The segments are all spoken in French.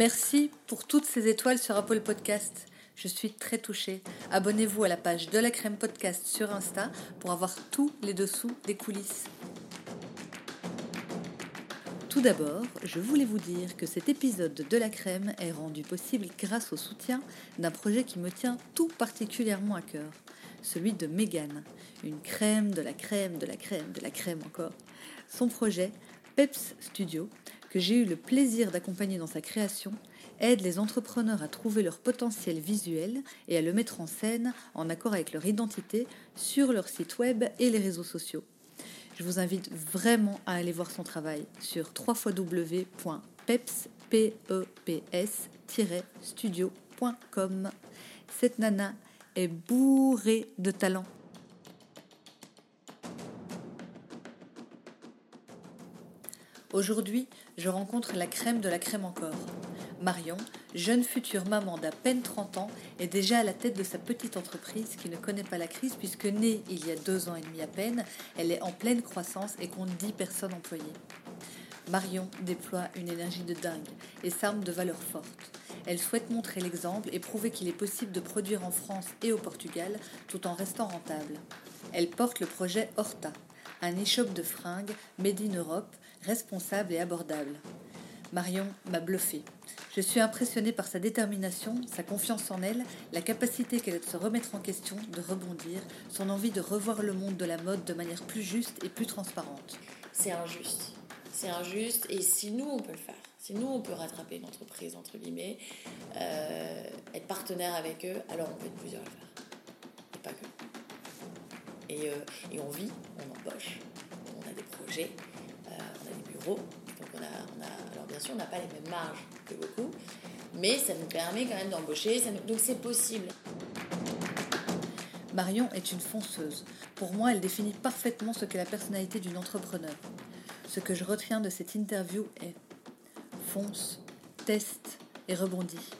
Merci pour toutes ces étoiles sur Apple Podcast. Je suis très touchée. Abonnez-vous à la page de la crème podcast sur Insta pour avoir tous les dessous des coulisses. Tout d'abord, je voulais vous dire que cet épisode de La Crème est rendu possible grâce au soutien d'un projet qui me tient tout particulièrement à cœur, celui de Megan, une crème de la crème de la crème de la crème encore. Son projet, Peps Studio, que j'ai eu le plaisir d'accompagner dans sa création, aide les entrepreneurs à trouver leur potentiel visuel et à le mettre en scène en accord avec leur identité sur leur site web et les réseaux sociaux. Je vous invite vraiment à aller voir son travail sur www.peps-studio.com. Cette nana est bourrée de talent. Aujourd'hui, je rencontre la crème de la crème encore. Marion, jeune future maman d'à peine 30 ans, est déjà à la tête de sa petite entreprise qui ne connaît pas la crise puisque née il y a deux ans et demi à peine, elle est en pleine croissance et compte 10 personnes employées. Marion déploie une énergie de dingue et s'arme de valeurs fortes. Elle souhaite montrer l'exemple et prouver qu'il est possible de produire en France et au Portugal tout en restant rentable. Elle porte le projet Horta, un échoppe de fringues made in Europe responsable et abordable. Marion m'a bluffé. Je suis impressionnée par sa détermination, sa confiance en elle, la capacité qu'elle a de se remettre en question, de rebondir, son envie de revoir le monde de la mode de manière plus juste et plus transparente. C'est injuste. C'est injuste et si nous on peut le faire, si nous on peut rattraper une entreprise, entre guillemets, euh, être partenaire avec eux, alors on peut être plusieurs à. Et pas que. Et, euh, et on vit, on embauche, on a des projets, donc on a, alors bien sûr, on n'a pas les mêmes marges que beaucoup, mais ça nous permet quand même d'embaucher, donc c'est possible. Marion est une fonceuse. Pour moi, elle définit parfaitement ce qu'est la personnalité d'une entrepreneur. Ce que je retiens de cette interview est fonce, teste et rebondit.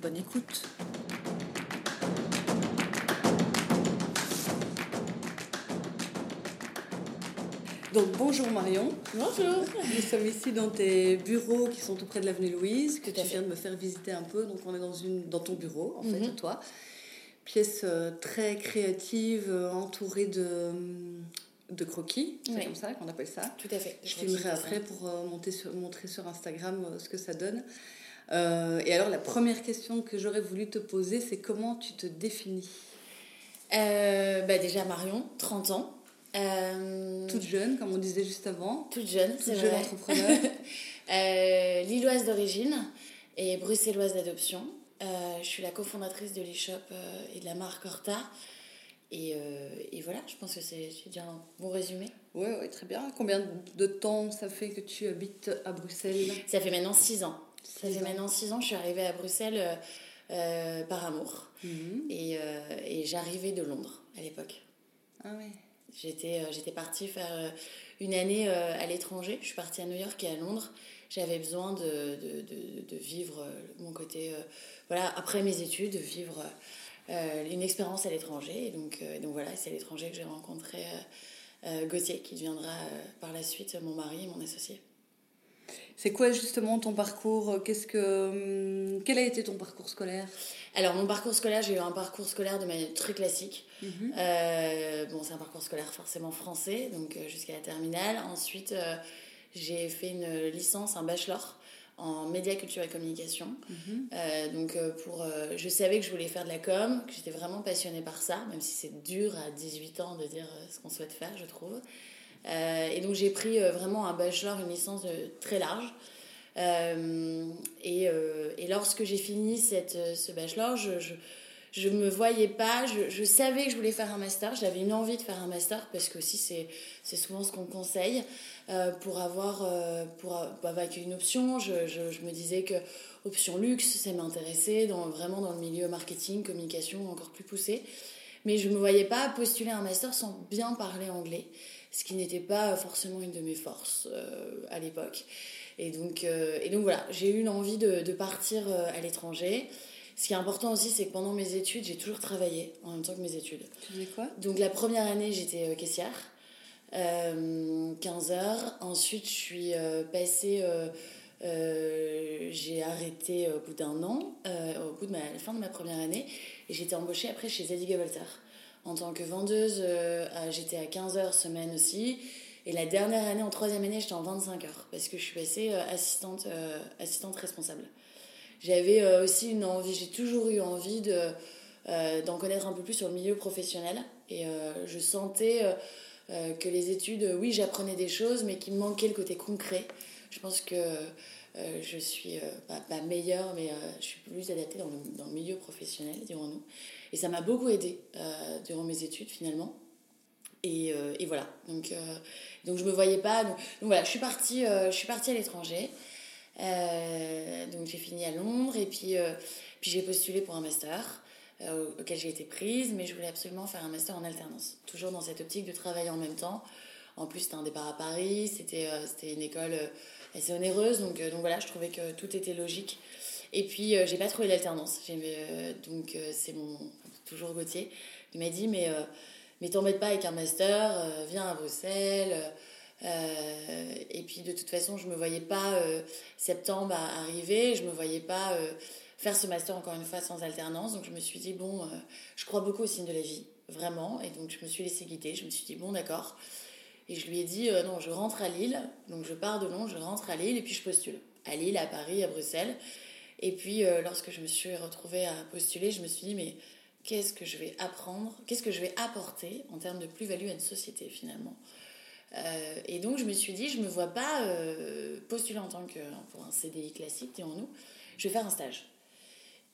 Bonne écoute. Donc bonjour Marion. Bonjour. Nous sommes ici dans tes bureaux qui sont tout près de l'avenue Louise, que tu viens de me faire visiter un peu. Donc on est dans, une, dans ton bureau, en fait, mhm. toi. Pièce euh, très créative, euh, entourée de, de croquis, c'est comme ça qu'on appelle ça. Tout à fait. Je filmerai après pour euh, monter sur, montrer sur Instagram ce que ça donne. et alors la première question que j'aurais voulu te poser, c'est comment tu te définis? Bah Déjà Marion, 30 ans. Euh, toute jeune, comme on disait juste avant. Toute jeune, c'est jeune entrepreneur. euh, Lilloise d'origine et bruxelloise d'adoption. Euh, je suis la cofondatrice de l'e-shop euh, et de la marque Horta. Et, et, voilà, je pense que c'est déjà un bon résumé. Oui, ouais, très bien. Combien de temps ça fait que tu habites à Bruxelles? Ça fait maintenant 6 ans. ça fait maintenant 6 ans. Je suis arrivée à Bruxelles par amour. Mhm. Et, et j'arrivais de Londres à l'époque. Ah oui. J'étais, euh, j'étais partie faire euh, une année euh, à l'étranger. Je suis partie à New York et à Londres. J'avais besoin de, de, de, vivre mon côté, voilà, après mes études, de vivre une expérience à l'étranger. Et donc, donc voilà, c'est à l'étranger que j'ai rencontré Gauthier, qui deviendra par la suite mon mari et mon associé. C'est quoi justement ton parcours Qu'est-ce que hum, quel a été ton parcours scolaire? Alors mon parcours scolaire, j'ai eu un parcours scolaire de manière très classique. Mhm. Euh, bon, c'est un parcours scolaire forcément français, donc euh, jusqu'à la terminale. Ensuite, euh, j'ai fait une licence, un bachelor en médias, culture et communication. Mhm. donc pour, je savais que je voulais faire de la com, que j'étais vraiment passionnée par ça, même si c'est dur à 18 ans de dire ce qu'on souhaite faire, je trouve. Euh, et donc j'ai pris euh, vraiment un bachelor, une licence euh, très large. et, lorsque j'ai fini cette, ce bachelor, je, je me voyais pas, je, je, savais que je voulais faire un master, j'avais une envie de faire un master parce que aussi c'est, c'est souvent ce qu'on conseille pour avoir, pour, avec une option, je, me disais que option luxe, ça m'intéressait dans, vraiment dans le milieu marketing, communication encore plus poussé. Mais je me voyais pas postuler un master sans bien parler anglais, ce qui n'était pas forcément une de mes forces euh, à l'époque. Et donc, et donc voilà, j'ai eu l'envie de, de partir à l'étranger. Ce qui est important aussi, c'est que pendant mes études, j'ai toujours travaillé en même temps que mes études. Tu faisais quoi? Donc la première année, j'étais euh, caissière, euh, 15 heures. Ensuite, je suis euh, passée, euh, j'ai arrêté au bout d'un an, au bout de ma, la fin de ma première année, et j'étais embauchée après chez Zadig Volter. En tant que vendeuse, j'étais à 15 heures semaine aussi. Et la dernière année, en troisième année, j'étais en 25 heures, parce que je suis passée assistante, assistante responsable. J'avais euh, aussi une envie, j'ai toujours eu envie de, euh, d'en connaître un peu plus sur le milieu professionnel. Et euh, je sentais que les études, oui, j'apprenais des choses, mais qu'il me manquait le côté concret. Je pense que je suis pas, pas, meilleure, mais je suis plus adaptée dans le, milieu professionnel, dirons-nous. Et ça m'a beaucoup aidée durant mes études, finalement. Et, et, voilà. Donc, donc je me voyais pas. Donc, voilà, je suis partie, je suis partie à l'étranger. Euh, donc j'ai fini à Londres et puis, euh, puis j'ai postulé pour un master euh, auquel j'ai été prise, mais je voulais absolument faire un master en alternance, toujours dans cette optique de travailler en même temps. En plus, c'était un départ à Paris, c'était une école assez onéreuse, donc, donc voilà, je trouvais que tout était logique. Et puis, j'ai pas trouvé l'alternance. donc, c'est mon. Toujours Gauthier. Il m'a dit Mais, mais t'embête pas avec un master, viens à Bruxelles. Euh, et puis de toute façon, je me voyais pas euh, septembre arriver, je me voyais pas euh, faire ce master encore une fois sans alternance. Donc je me suis dit, bon, je crois beaucoup au signe de la vie, vraiment. Et donc je me suis laissée guider, je me suis dit, bon, d'accord. Et je lui ai dit, non, je rentre à Lille. Donc je pars de Londres, je rentre à Lille et puis je postule. À Lille, à Paris, à Bruxelles. Et puis lorsque je me suis retrouvée à postuler, je me suis dit, mais qu'est-ce que je vais apprendre? Qu'est-ce que je vais apporter en termes de plus-value à une société finalement? Euh, et donc je me suis dit, je me vois pas euh, postuler pour un CDI classique, dirons-nous. Je vais faire un stage.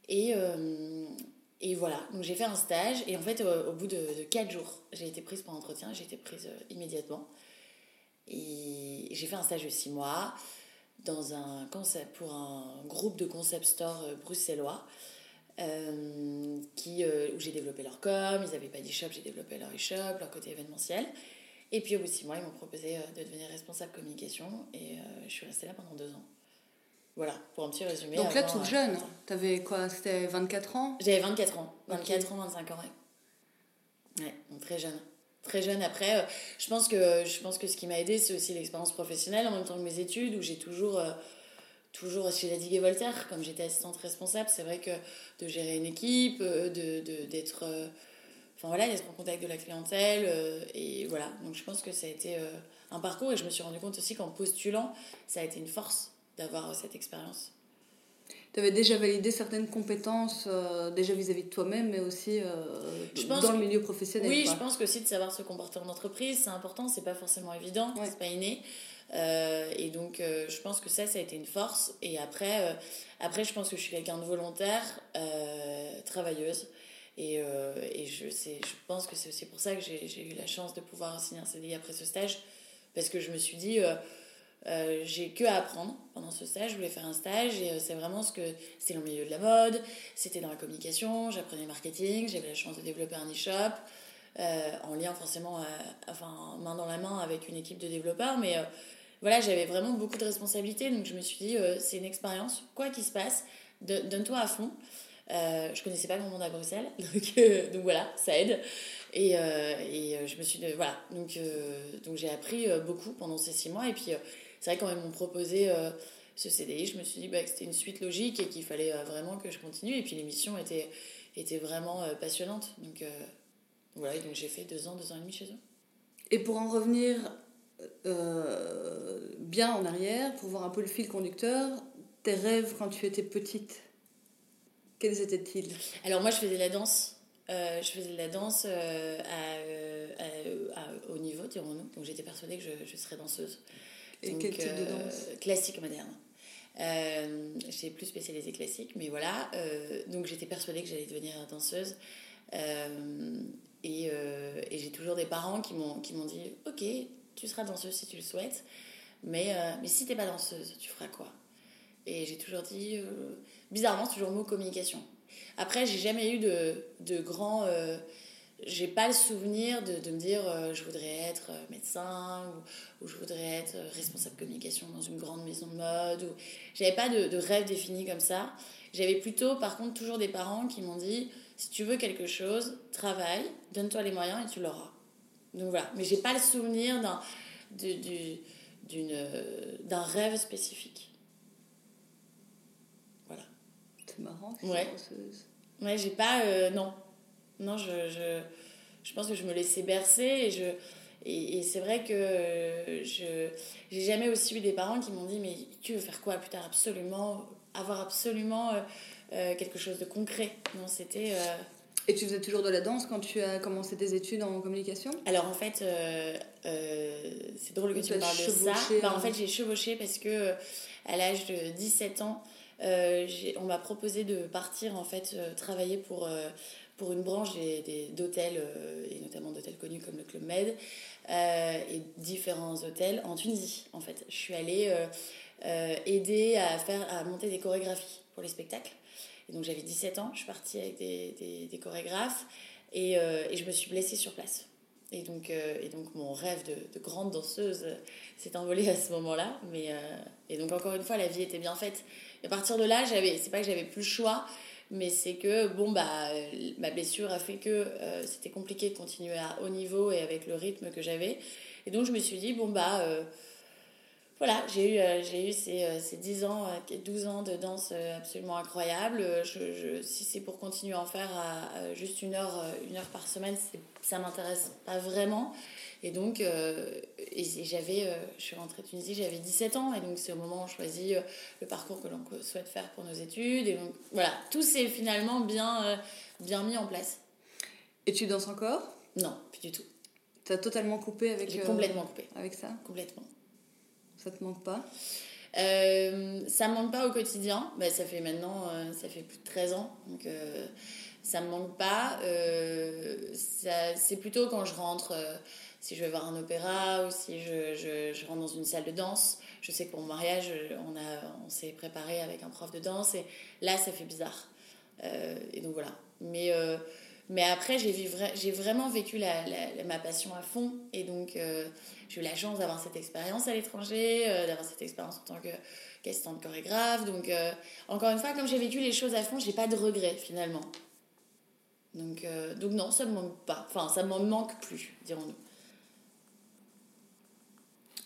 Et, euh, et voilà, donc j'ai fait un stage et en fait au, bout de, de 4 jours, j'ai été prise pour entretien, j'ai été prise immédiatement. Et j'ai fait un stage de 6 mois dans un concept, pour un groupe de concept store bruxellois. qui, où j'ai développé leur com, ils n'avaient pas d'e-shop, j'ai développé leur e-shop, leur côté événementiel. Et puis au bout de six mois, ils m'ont proposé euh, de devenir responsable communication et euh, je suis restée là pendant deux ans. Voilà, pour un petit résumé. Donc là, toute jeune, tu avais quoi C'était 24 ans? J'avais 24 ans, 24 ans, 25 ans, ouais. Ouais, donc très jeune. Très jeune. Après, euh, je, pense que, je pense que ce qui m'a aidé, c'est aussi l'expérience professionnelle en même temps que mes études, où j'ai toujours, toujours chez la Digue et Voltaire, comme j'étais assistante responsable, c'est vrai que de gérer une équipe, de, d'être enfin voilà, d'être en contact de la clientèle. Euh, et voilà, donc je pense que ça a été euh, un parcours et je me suis rendu compte aussi qu'en postulant, ça a été une force d'avoir cette expérience. Tu avais déjà validé certaines compétences, euh, déjà vis-à-vis de toi-même, mais aussi dans le milieu professionnel. Oui, je pense que aussi de savoir se comporter en entreprise, c'est important, c'est pas forcément évident, c'est pas inné. et donc, je pense que ça, ça a été une force. Et après, après je pense que je suis quelqu'un de volontaire, travailleuse. Et, euh, et je, je pense que c'est aussi pour ça que j'ai eu la chance de pouvoir signer un CDI après ce stage, parce que je me suis dit, euh, euh, j'ai que à apprendre pendant ce stage. Je voulais faire un stage et c'est vraiment ce que. Dans le milieu de la mode, c'était dans la communication, j'apprenais le marketing, j'avais la chance de développer un e-shop, en lien forcément, enfin, main dans la main avec une équipe de développeurs, mais voilà, j'avais vraiment beaucoup de responsabilités, donc je me suis dit, c'est une expérience, quoi qu'il se passe, donne-toi à fond. Euh, je connaissais pas le monde à Bruxelles, donc, euh, donc voilà, ça aide. Et, euh, et je me suis. voilà, donc, donc j'ai appris beaucoup pendant ces six mois. Et puis, c'est vrai, quand ils m'ont proposé ce CDI, je me suis dit bah, que c'était une suite logique et qu'il fallait vraiment que je continue. Et puis, l'émission était, était vraiment passionnante. Donc, voilà, donc j'ai fait deux ans, deux ans et demi chez eux. Et pour en revenir bien en arrière, pour voir un peu le fil conducteur, tes rêves quand tu étais petite quels étaient-ils? Alors moi, je faisais la danse. Euh, je faisais de la danse euh, euh, à, à, au niveau, dirons-nous. Donc j'étais persuadée que je, je serais danseuse. Et quel type de danse Classique moderne. Euh, j'étais plus spécialisée classique, mais voilà. Euh, donc j'étais persuadée que j'allais devenir danseuse. Euh, et, et j'ai toujours des parents qui m'ont dit Ok, tu seras danseuse si tu le souhaites, mais, mais si t'es pas danseuse, tu feras quoi? Et j'ai toujours dit Bizarrement, c'est toujours le mot communication. Après, j'ai jamais eu de, de grands j'ai pas le souvenir de, de me dire euh, je voudrais être euh, médecin ou, ou, je voudrais être euh, responsable communication dans une grande maison de mode. Ou... J'avais pas de, de, rêve défini comme ça. J'avais plutôt, par contre, toujours des parents qui m'ont dit si tu veux quelque chose, travaille, donne-toi les moyens et tu l'auras. Donc voilà. Mais j'ai pas le souvenir d'un, d'un rêve spécifique. Voilà. C'est marrant. Ouais. Ouais, j'ai pas. non. Non, je, je, je, pense que je me laissais bercer et, je, et, c'est vrai que je j'ai jamais aussi eu des parents qui m'ont dit mais tu veux faire quoi plus tard? Absolument avoir absolument euh, euh, quelque chose de concret. Non, c'était euh, Et tu faisais toujours de la danse quand tu as commencé tes études en communication? Alors en fait, c'est drôle que tu me parles de ça. Bah, en fait, j'ai chevauché parce que à l'âge de 17 ans, on m'a proposé de partir en fait travailler pour pour une branche d'hôtels, euh, et notamment d'hôtels connus comme le Club Med, euh, et différents hôtels en Tunisie, en fait. Je suis allée euh, aider à, faire, à monter des chorégraphies pour les spectacles. Donc j'avais 17 ans, je suis partie avec des, chorégraphes, et, et, je me suis blessée sur place. Et donc, et donc mon rêve de, de grande danseuse s'est envolé à ce moment-là. Et donc encore une fois, la vie était bien faite. À partir de là, j'avais, c'est pas que j'avais plus le choix, mais c'est que bon bah ma blessure a fait que euh, c'était compliqué de continuer à haut niveau et avec le rythme que j'avais. Et donc je me suis dit bon bah euh, voilà j'ai eu euh, j'ai eu ces, ces 10 ans 12 ans de danse absolument je, je, si c'est pour continuer à en faire à, juste une heure une heure par semaine ça m'intéresse pas vraiment et donc, euh, et j'avais, euh, je suis rentrée de Tunisie, j'avais 17 ans, et donc c'est au moment où on choisit euh, le parcours que l'on souhaite faire pour nos études. Et donc, voilà, tout s'est finalement bien, bien mis en place. Et tu danses encore? Non, plus du tout. Tu as totalement coupé avec. J'ai complètement coupé. Avec ça? Complètement. Ça te manque pas euh, ça me manque pas au quotidien. Bah, ça fait maintenant, ça fait plus de 13 ans. Donc, ça me manque pas. c'est plutôt quand je rentre si je vais voir un opéra ou si je, je, rentre dans une salle de danse. Je sais que pour mon mariage, on, on s'est préparé avec un prof de danse et là, ça fait bizarre. Euh, et donc voilà. Mais, euh, mais après, j'ai, vraiment vécu ma passion à fond et donc euh, j'ai eu la chance d'avoir cette expérience à l'étranger, d'avoir cette expérience en tant qu'assistante chorégraphe. Donc encore une fois, comme j'ai vécu les choses à fond, j'ai pas de regrets finalement. Donc, donc non, ça me manque pas. Enfin, ça m'en manque plus, dirons-nous.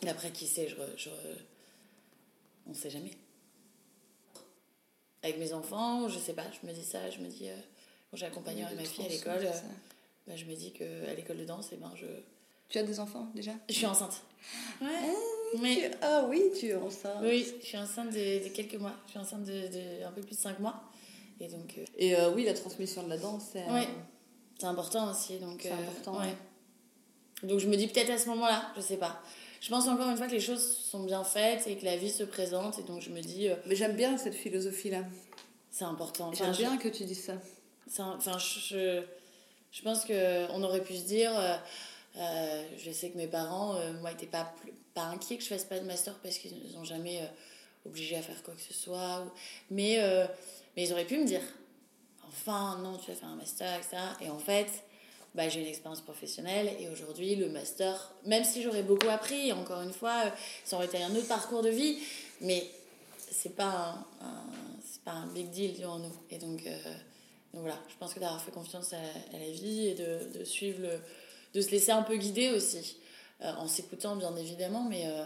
Après, qui sait, je, je, on sait jamais. Avec mes enfants, je sais pas, je me dis ça, je me dis, euh, quand j'accompagnerai ma fille à l'école, euh, bah, je me dis qu'à l'école de danse, et eh ben, je... Tu as des enfants déjà? Je suis enceinte. Ouais. Ah, mais... ah oui, tu es enceinte. Oui, je suis enceinte de, quelques mois. Je suis enceinte de, un peu plus de 5 mois. Et donc. Euh, Et oui, la transmission de la danse, c'est. Oui, c'est important aussi. C'est important. Ouais. Donc je me dis peut-être à ce moment-là, je sais pas je pense encore une fois que les choses sont bien faites et que la vie se présente. Et donc je me dis. Euh, Mais j'aime bien cette philosophie-là. C'est important. j'aime bien que tu dises ça. Enfin, je, je pense qu'on aurait pu se dire. Euh, euh, je sais que mes parents, moi, n'étaient pas, pas inquiets que je fasse pas de master parce qu'ils ne sont jamais obligés à faire quoi que ce soit. Mais, mais ils auraient pu me dire enfin, non, tu vas faire un master, etc. Et en fait bah, j'ai une expérience professionnelle et aujourd'hui le master, même si j'aurais beaucoup appris, encore une fois, ça aurait été un autre parcours de vie, mais c'est pas pas un big deal, dirons-nous. Et donc, euh, donc voilà, je pense que d'avoir fait confiance à, la vie et de, de, suivre le, de se laisser un peu guider aussi, euh, en s'écoutant bien évidemment, mais euh,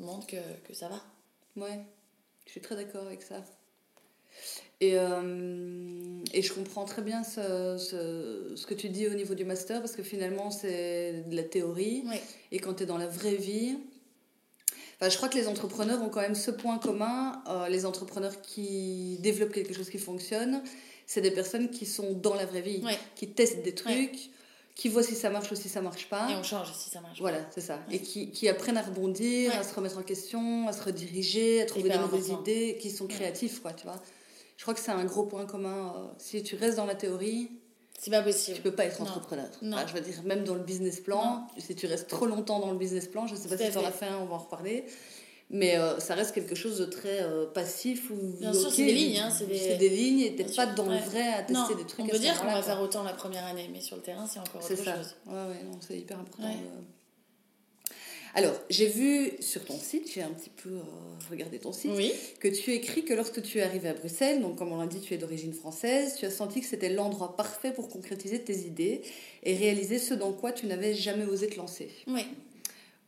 montre que, que ça va. Ouais, je suis très d'accord avec ça. Et, euh, et je comprends très bien ce, ce, ce, que tu dis au niveau du master, parce que finalement, c'est de la théorie. Et quand tu es dans la vraie vie, enfin, je crois que les entrepreneurs ont quand même ce point commun. Les entrepreneurs qui développent quelque chose qui fonctionne, c'est des personnes qui sont dans la vraie vie, qui testent des trucs, qui voient si ça marche ou si ça marche pas. Et on change si ça marche Voilà, c'est ça. Et qui, qui, apprennent à rebondir, à se remettre en question, à se rediriger, à trouver des nouvelles idées, qui sont créatifs, quoi, tu vois. Je crois que c'est un gros point commun. Euh, si tu restes dans la théorie, c'est pas possible. Tu peux pas être entrepreneur. Non. je veux dire, même dans le business plan, si tu restes trop longtemps dans le business plan, je sais pas si tu en as fait un, on va en reparler. Mais euh, ça reste quelque chose de très euh, passif ou Bien sûr, c'est des lignes. Hein, c'est des... des... lignes et t'es pas dans le vrai à tester des trucs. On peut dire qu'on va faire autant la première année, mais sur le terrain, c'est encore autre ça. chose. Ouais, ouais, c'est hyper important. Alors, j'ai vu sur ton site, j'ai un petit peu euh, regardé ton site, que tu écris que lorsque tu es arrivé à Bruxelles, donc comme on l'a dit, tu es d'origine française, tu as senti que c'était l'endroit parfait pour concrétiser tes idées et réaliser ce dans quoi tu n'avais jamais osé te lancer. Oui.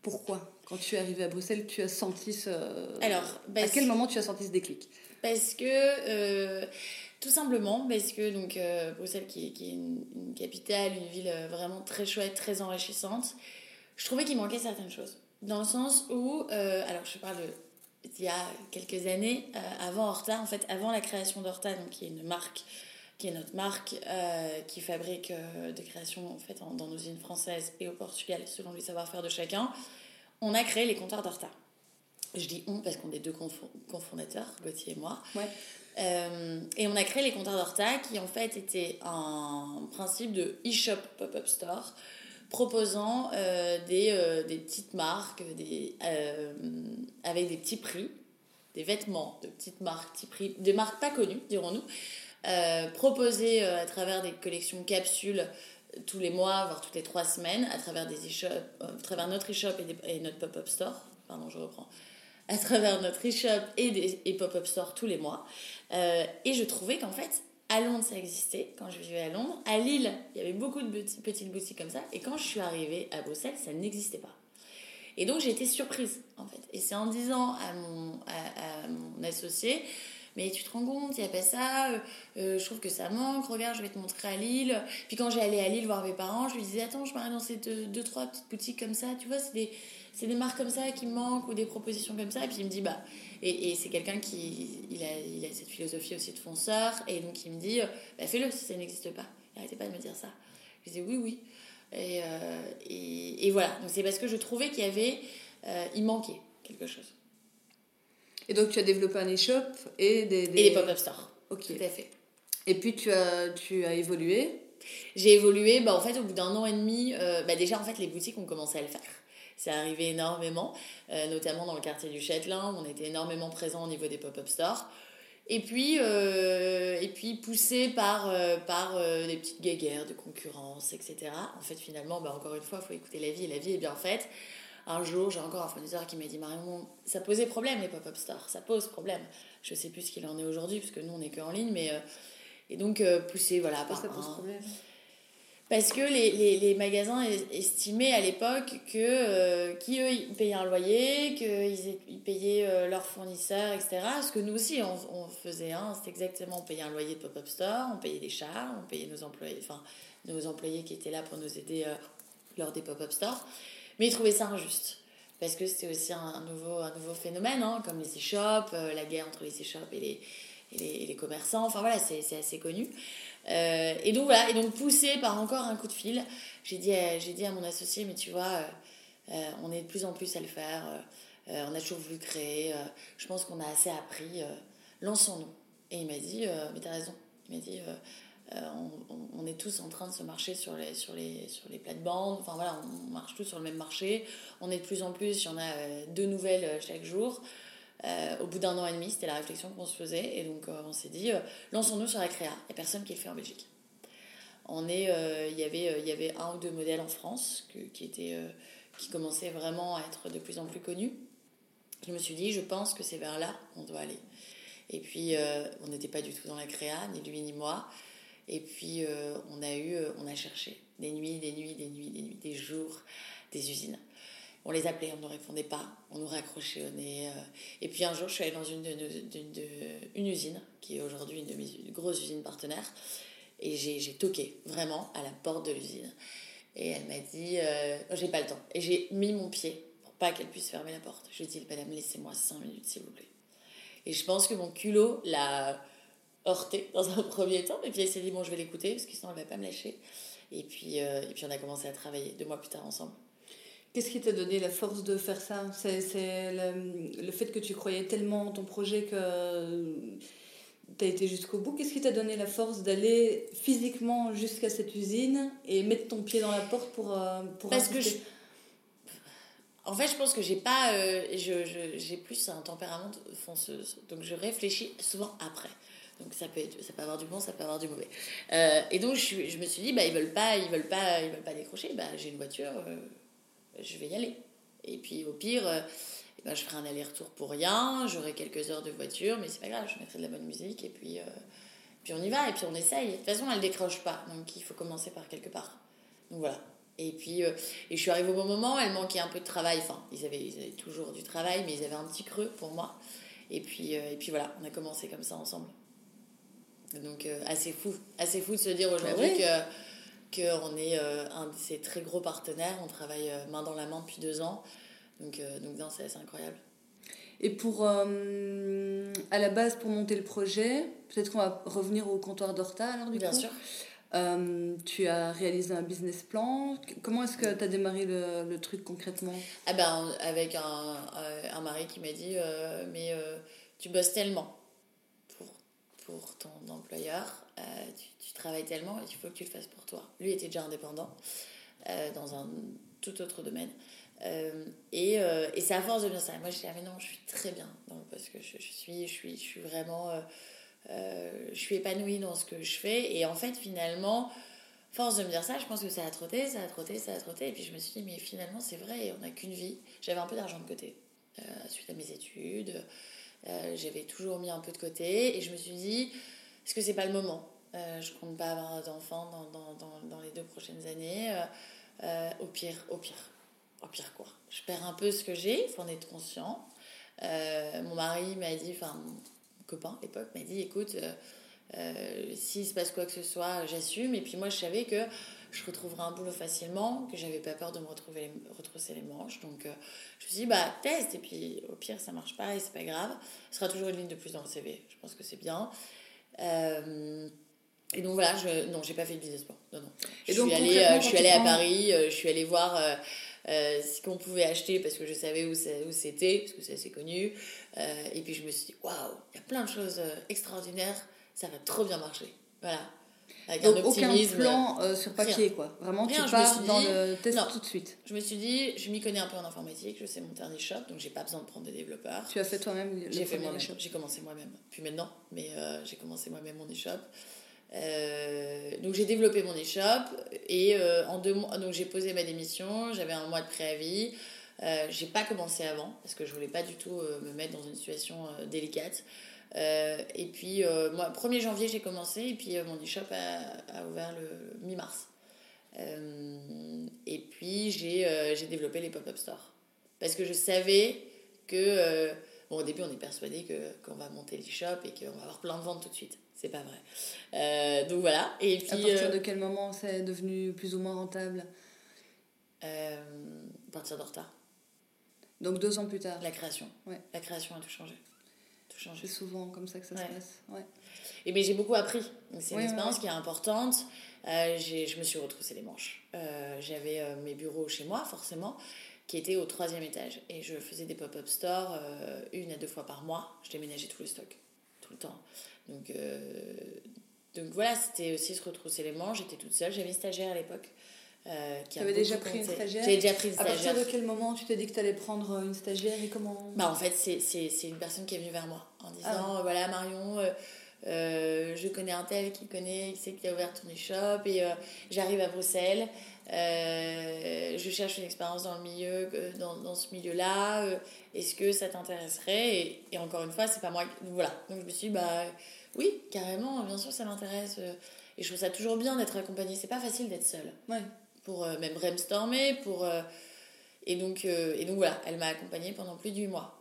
Pourquoi Quand tu es arrivé à Bruxelles, tu as senti ce... Alors, à quel moment tu as senti ce déclic? Parce que... Euh, tout simplement parce que donc, euh, Bruxelles, qui, est une, une, capitale, une ville vraiment très chouette, très enrichissante, je trouvais qu'il manquait certaines choses. Dans le sens où, euh, alors je parle d'il y a quelques années, euh, avant Horta, en fait, avant la création d'Horta, donc qui est une marque, qui est notre marque, euh, qui fabrique des créations en fait dans nos usines françaises et au Portugal, selon les savoir-faire de chacun, on a créé les comptoirs d'Horta. Je dis on parce qu'on est deux cofondateurs, Gauthier et moi. et on a créé les comptoirs d'Horta qui en fait étaient un principe de e-shop pop-up store proposant euh, des, euh, des, petites marques des, euh, avec des petits prix, des vêtements de petites marques, petits prix, des marques pas connues, dirons-nous, proposés à travers des collections capsules tous les mois, voire toutes les trois semaines, à travers, notre e-shop et, notre pop-up store. Pardon, je reprends à travers notre e-shop et, et pop-up store tous les mois. et je trouvais qu'en fait, à Londres, ça existait quand je vivais à Londres. À Lille, il y avait beaucoup de petites boutiques comme ça. Et quand je suis arrivée à Bruxelles, ça n'existait pas. Et donc j'ai été surprise en fait. Et c'est en disant à mon, à, mon associé, mais tu te rends compte, il n'y a pas ça, euh, euh, je trouve que ça manque, regarde, je vais te montrer à Lille. Puis quand j'ai allé à Lille voir mes parents, je lui disais, attends, je m'arrête dans ces deux, deux, trois petites boutiques comme ça, tu vois, c'est des, des marques comme ça qui manquent ou des propositions comme ça. Et puis il me dit, bah, et, c'est quelqu'un qui il a, il a, cette philosophie aussi de fonceur. Et donc il me dit bah, fais-le si ça n'existe pas. Il n'arrêtait pas de me dire ça. Je disais oui, oui. Et, euh, et, et voilà. Donc c'est parce que je trouvais qu'il y avait. Euh, il manquait quelque chose. Et donc tu as développé un e-shop et des, Et des pop-up stores. Ok. Tout à fait. Et puis tu as, tu as évolué J'ai évolué, bah, en fait, au bout d'un an et demi, euh, bah, déjà, en fait, les boutiques ont commencé à le faire. C'est arrivé énormément, euh, notamment dans le quartier du Châtelain, on était énormément présent au niveau des pop-up stores. Et puis, euh, et puis poussé par, euh, par des petites guéguerres de concurrence, etc. En fait, finalement, bah, encore une fois, il faut écouter la vie, et la vie est bien faite. Un jour, j'ai encore un fournisseur qui m'a dit Marion, ça posait problème les pop-up stores, ça pose problème. Je sais plus ce qu'il en est aujourd'hui, parce que nous, on n'est qu'en ligne, mais. et donc, poussé voilà, par. Ça pose problème? Parce que les, les, les magasins estimaient à l'époque que euh, qui eux ils payaient un loyer, qu'ils ils payaient euh, leurs fournisseurs, etc. Ce que nous aussi on, on faisait, hein, c'est exactement on payait un loyer de pop-up store, on payait des chars, on payait nos employés, enfin nos employés qui étaient là pour nous aider euh, lors des pop-up stores. Mais ils trouvaient ça injuste parce que c'était aussi un, nouveau un nouveau phénomène, hein, comme les e-shops, la guerre entre les e-shops et les, et les, et les commerçants. Enfin voilà, c'est assez connu. Euh, et donc voilà, et donc poussé par encore un coup de fil, j'ai dit, j'ai dit à mon associé, mais tu vois, euh, euh, on est de plus en plus à le faire, on a toujours voulu créer, je pense qu'on a assez appris, lançons-nous. Et il m'a dit, mais t'as raison, il m'a dit, on, on, est tous en train de se marcher sur les, sur les, sur les plates-bandes, enfin voilà, on marche tous sur le même marché, on est de plus en plus, il y en a deux nouvelles chaque jour. Euh, au bout d'un an et demi, c'était la réflexion qu'on se faisait. Et donc, euh, on s'est dit, euh, lançons-nous sur la créa. Il n'y a personne qui le fait en Belgique. On est, il, y avait, il y avait un ou deux modèles en France qui, étaient, qui commençaient vraiment à être de plus en plus connus. Je me suis dit, je pense que c'est vers là qu'on doit aller. Et puis, on n'était pas du tout dans la créa, ni lui ni moi. Et puis, on a eu, on a cherché des nuits, des nuits, des nuits, des nuits, des jours, des usines on les appelait, on ne répondait pas, on nous raccrochait au nez. Euh. Et puis un jour, je suis allée dans une, une usine, qui est aujourd'hui une, une, grosse usine partenaire, et j'ai toqué vraiment à la porte de l'usine. Et elle m'a dit, euh, j'ai pas le temps. Et j'ai mis mon pied pour pas qu'elle puisse fermer la porte. Je lui ai dit, madame, laissez-moi 5 minutes, s'il vous plaît. Et je pense que mon culot l'a heurté dans un premier temps. Et puis elle s'est dit, bon, je vais l'écouter, parce que sinon elle va pas me lâcher. Et puis, et puis on a commencé à travailler deux mois plus tard ensemble. Qu'est-ce qui t'a donné la force de faire ça? C'est le, le, fait que tu croyais tellement en ton projet que tu as été jusqu'au bout. Qu'est-ce qui t'a donné la force d'aller physiquement jusqu'à cette usine et mettre ton pied dans la porte pour, pour Parce que je, en fait, je pense que j'ai pas. Euh, je, j'ai plus un tempérament fonceuse. Donc, je réfléchis souvent après. Donc, ça peut, être, ça peut avoir du bon, ça peut avoir du mauvais. Euh, et donc, je, je, me suis dit, bah, ils veulent pas, ils veulent pas, ils veulent pas décrocher. Bah, j'ai une voiture, euh, je vais y aller. Et puis, au pire, bah, je ferai un aller-retour pour rien. J'aurai quelques heures de voiture, mais c'est pas grave, je mettrai de la bonne musique. Et puis, puis on y va, et puis on essaye. De toute façon, elle décroche pas. Donc, il faut commencer par quelque part. Donc, voilà. Et puis, euh, et je suis arrivée au bon moment, elle manquait un peu de travail. Enfin, ils avaient, ils avaient toujours du travail, mais ils avaient un petit creux pour moi. Et puis, euh, et puis voilà, on a commencé comme ça ensemble. Donc, euh, assez fou. Assez fou de se dire aujourd'hui que qu'on est un de ses très gros partenaires. On travaille main dans la main depuis deux ans. Donc, donc c'est assez incroyable. Et pour, à la base, pour monter le projet, peut-être qu'on va revenir au comptoir d'Horta alors du Bien coup. sûr. Euh, tu as réalisé un business plan. Comment est-ce que tu as démarré le, le, truc concrètement? Ah ben, Avec un, un mari qui m'a dit euh, Mais euh, tu bosses tellement pour ton employeur, tu, tu, travailles tellement il faut que tu le fasses pour toi. Lui était déjà indépendant dans un tout autre domaine. et, et c'est à force de bien ça. Moi, je disais, ah, mais non, je suis très bien parce que je, je, suis, je, suis, je suis vraiment euh, je suis épanouie dans ce que je fais. Et en fait, finalement, force de me dire ça, je pense que ça a trotté, ça a trotté, ça a trotté. Et puis je me suis dit, mais finalement, c'est vrai, on n'a qu'une vie. J'avais un peu d'argent de côté euh, suite à mes études. Euh, j'avais toujours mis un peu de côté. Et je me suis dit, est-ce que c'est pas le moment Je compte pas avoir d'enfants dans, dans, dans, dans, les deux prochaines années. au pire, au pire, au pire quoi. Je perds un peu ce que j'ai, il faut en être conscient. mon mari m'a dit, enfin, copain à l'époque m'a dit écoute, euh, euh, s'il se passe quoi que ce soit, j'assume. Et puis moi, je savais que je retrouverais un boulot facilement, que j'avais pas peur de me retrouver retrousser les manches. Donc euh, je me suis dit, bah teste, et puis au pire, ça marche pas et c'est pas grave. Ce sera toujours une ligne de plus dans le CV. Je pense que c'est bien. et donc voilà, je, non, j'ai pas fait de business plan. Non, non. Je et donc, suis allée, je suis allée à Paris, je suis allée voir euh, ce qu'on pouvait acheter parce que je savais où c'était, parce que c'est assez connu. Euh, et puis je me suis dit, waouh, il y a plein de choses euh, extraordinaires, ça va trop bien marcher. Voilà. Avec Donc, un optimisme. Aucun plan sur papier, quoi. Vraiment, tu pars dans le test tout de suite. Je me suis dit, je m'y connais un peu en informatique, je sais monter un e-shop, donc j'ai pas besoin de prendre des développeurs. Tu as fait toi-même J'ai fait moi-même, j'ai commencé moi-même. Puis maintenant, mais j'ai commencé moi-même mon e-shop. Euh, donc j'ai développé mon e-shop et euh, en deux mois, donc j'ai posé ma démission, j'avais un mois de préavis. Euh, j'ai pas commencé avant parce que je voulais pas du tout euh, me mettre dans une situation délicate. Et puis moi, 1er janvier j'ai commencé et puis mon e-shop a, a, ouvert le mi-mars. et puis j'ai développé les pop-up stores parce que je savais que bon au début on est persuadé qu'on va monter l'e-shop et qu'on va avoir plein de ventes tout de suite c'est pas vrai. Euh, donc voilà. Et puis, à partir de euh, quel moment c'est devenu plus ou moins rentable? Euh, À partir de retard. Donc deux ans plus tard. La création. Ouais. La création a tout changé. Tout changé. C'est souvent comme ça que ça se passe. Ouais. Et mais j'ai beaucoup appris. C'est une expérience qui est importante. je me suis retroussé les manches. J'avais mes bureaux chez moi, forcément, qui étaient au troisième étage. Et je faisais des pop-up stores une à deux fois par mois. Je déménageais tout le stock, tout le temps. Donc, euh, donc voilà, c'était aussi se retrousser les manches. J'étais toute seule. J'avais une stagiaire à l'époque. Euh, tu avais déjà pris une stagiaire J'avais déjà pris une stagiaire. À partir de quel moment tu t'es dit que tu allais prendre une stagiaire et comment bah, En fait, c'est une personne qui est venue vers moi en disant ah. Voilà, Marion, euh, euh, je connais un tel qui connaît, qui sait qui a ouvert ton e-shop et j'arrive à Bruxelles. je cherche une expérience dans le milieu, dans, dans ce milieu-là. Est-ce que ça t'intéresserait et, et, encore une fois, c'est pas moi. Voilà. Donc je me suis dit, bah oui, carrément, bien sûr, ça m'intéresse. Euh, et je trouve ça toujours bien d'être accompagnée. C'est pas facile d'être seule. Ouais. Pour euh, même brainstormer, pour. Euh, et, donc, et donc voilà, elle m'a accompagnée pendant plus de 8 mois.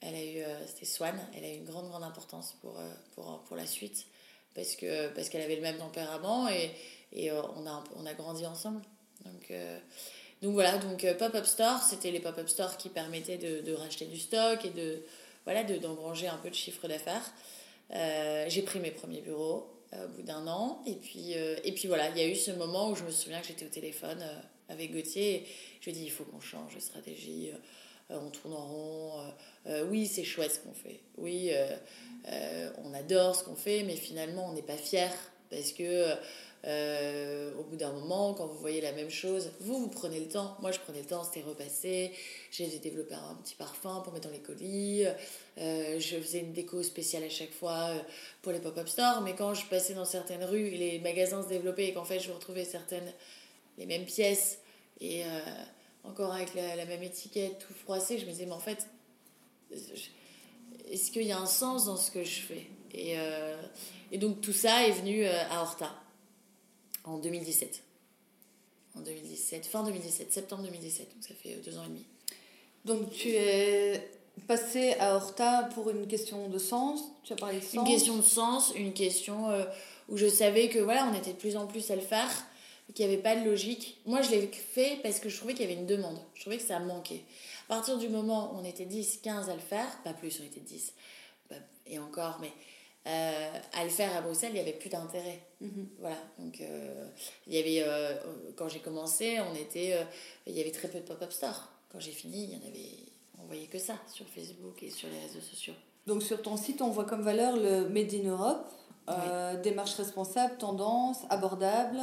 Elle a eu. C'était Swan, elle a eu une grande, grande importance pour, pour, pour la suite. Parce que parce qu'elle avait le même tempérament et, et on, a, on a grandi ensemble. Donc. Donc voilà, donc Pop-Up Store, c'était les Pop-Up Stores qui permettaient de, racheter du stock et de voilà d'engranger un peu de chiffre d'affaires. Euh, j'ai pris mes premiers bureaux. Au bout d'un an. Et puis, et puis voilà, il y a eu ce moment où je me souviens que j'étais au téléphone avec Gauthier. je lui ai dit, il faut qu'on change de stratégie. on tourne en rond. oui, c'est chouette ce qu'on fait. Oui, on adore ce qu'on fait, mais finalement, on n'est pas fier parce que euh, au bout d'un moment, quand vous voyez la même chose, vous, vous prenez le temps. Moi, je prenais le temps, c'était repassé. J'ai développé un petit parfum pour mettre dans les colis. Euh, je faisais une déco spéciale à chaque fois euh, pour les pop-up stores. Mais quand je passais dans certaines rues les magasins se développaient et qu'en fait, je retrouvais certaines, les mêmes pièces et encore avec la, la, même étiquette, tout froissé, je me disais, mais en fait, est-ce qu'il y a un sens dans ce que je fais? Et, et donc, tout ça est venu à Horta en 2017. En 2017, fin 2017, septembre 2017, donc ça fait deux ans et demi. Donc tu es passé à Horta pour une question de sens, tu as parlé de sens Une question de sens, une question euh, où je savais que voilà, on était de plus en plus à le faire, qu'il n'y avait pas de logique. Moi, je l'ai fait parce que je trouvais qu'il y avait une demande, je trouvais que ça manquait. À partir du moment où on était 10, 15 à le faire, pas plus, on était 10, et encore, mais euh, à le faire à Bruxelles, il n'y avait plus d'intérêt. Mhm. Voilà. Donc, euh, il y avait, euh, quand j'ai commencé, on était, il y avait très peu de pop-up stores. Quand j'ai fini, il y en avait, on voyait que ça sur Facebook et sur les réseaux sociaux. Donc, sur ton site, on voit comme valeur le Made in Europe. démarche responsable, tendance, abordable,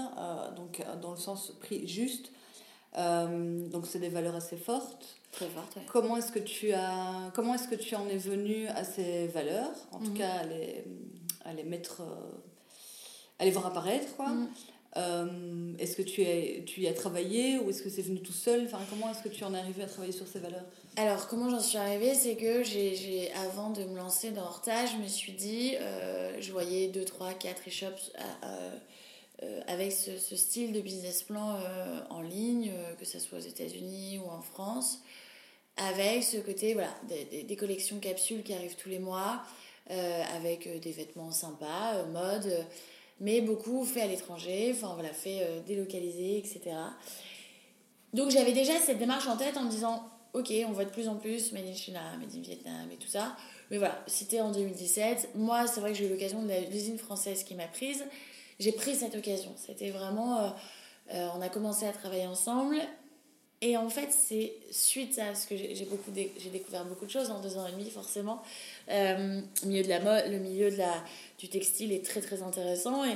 donc dans le sens prix juste. donc c'est des valeurs assez fortes. Très forte, Comment est-ce que tu as, comment est-ce que tu en es venu à ces valeurs, en tout mhm. cas à les, à les mettre, euh, à les voir apparaître, quoi. Mhm. Euh, est-ce que tu, es, tu y as travaillé ou est-ce que c'est venu tout seul? Enfin, Comment est-ce que tu en es arrivé à travailler sur ces valeurs? Alors, comment j'en suis arrivée? C'est que j'ai, avant de me lancer dans Horta, je me suis dit, euh, je voyais 2, 3, 4 e-shops avec ce, style de business plan en ligne, que ce soit aux États-Unis ou en France avec ce côté, voilà, des, des, collections capsules qui arrivent tous les mois, euh, avec euh, des vêtements sympas, euh, mode, mais beaucoup fait à l'étranger, enfin voilà, fait délocalisé, etc. Donc j'avais déjà cette démarche en tête en me disant, ok, on voit de plus en plus Made in China, Made in Vietnam et tout ça. Mais voilà, c'était en 2017. Moi, c'est vrai que j'ai eu l'occasion de l'usine française qui m'a prise. J'ai pris cette occasion. C'était vraiment. on a commencé à travailler ensemble et en fait, c'est suite à ce que j'ai découvert beaucoup de choses en deux ans et demi, forcément. Euh, le milieu de la du textile est très très intéressant et,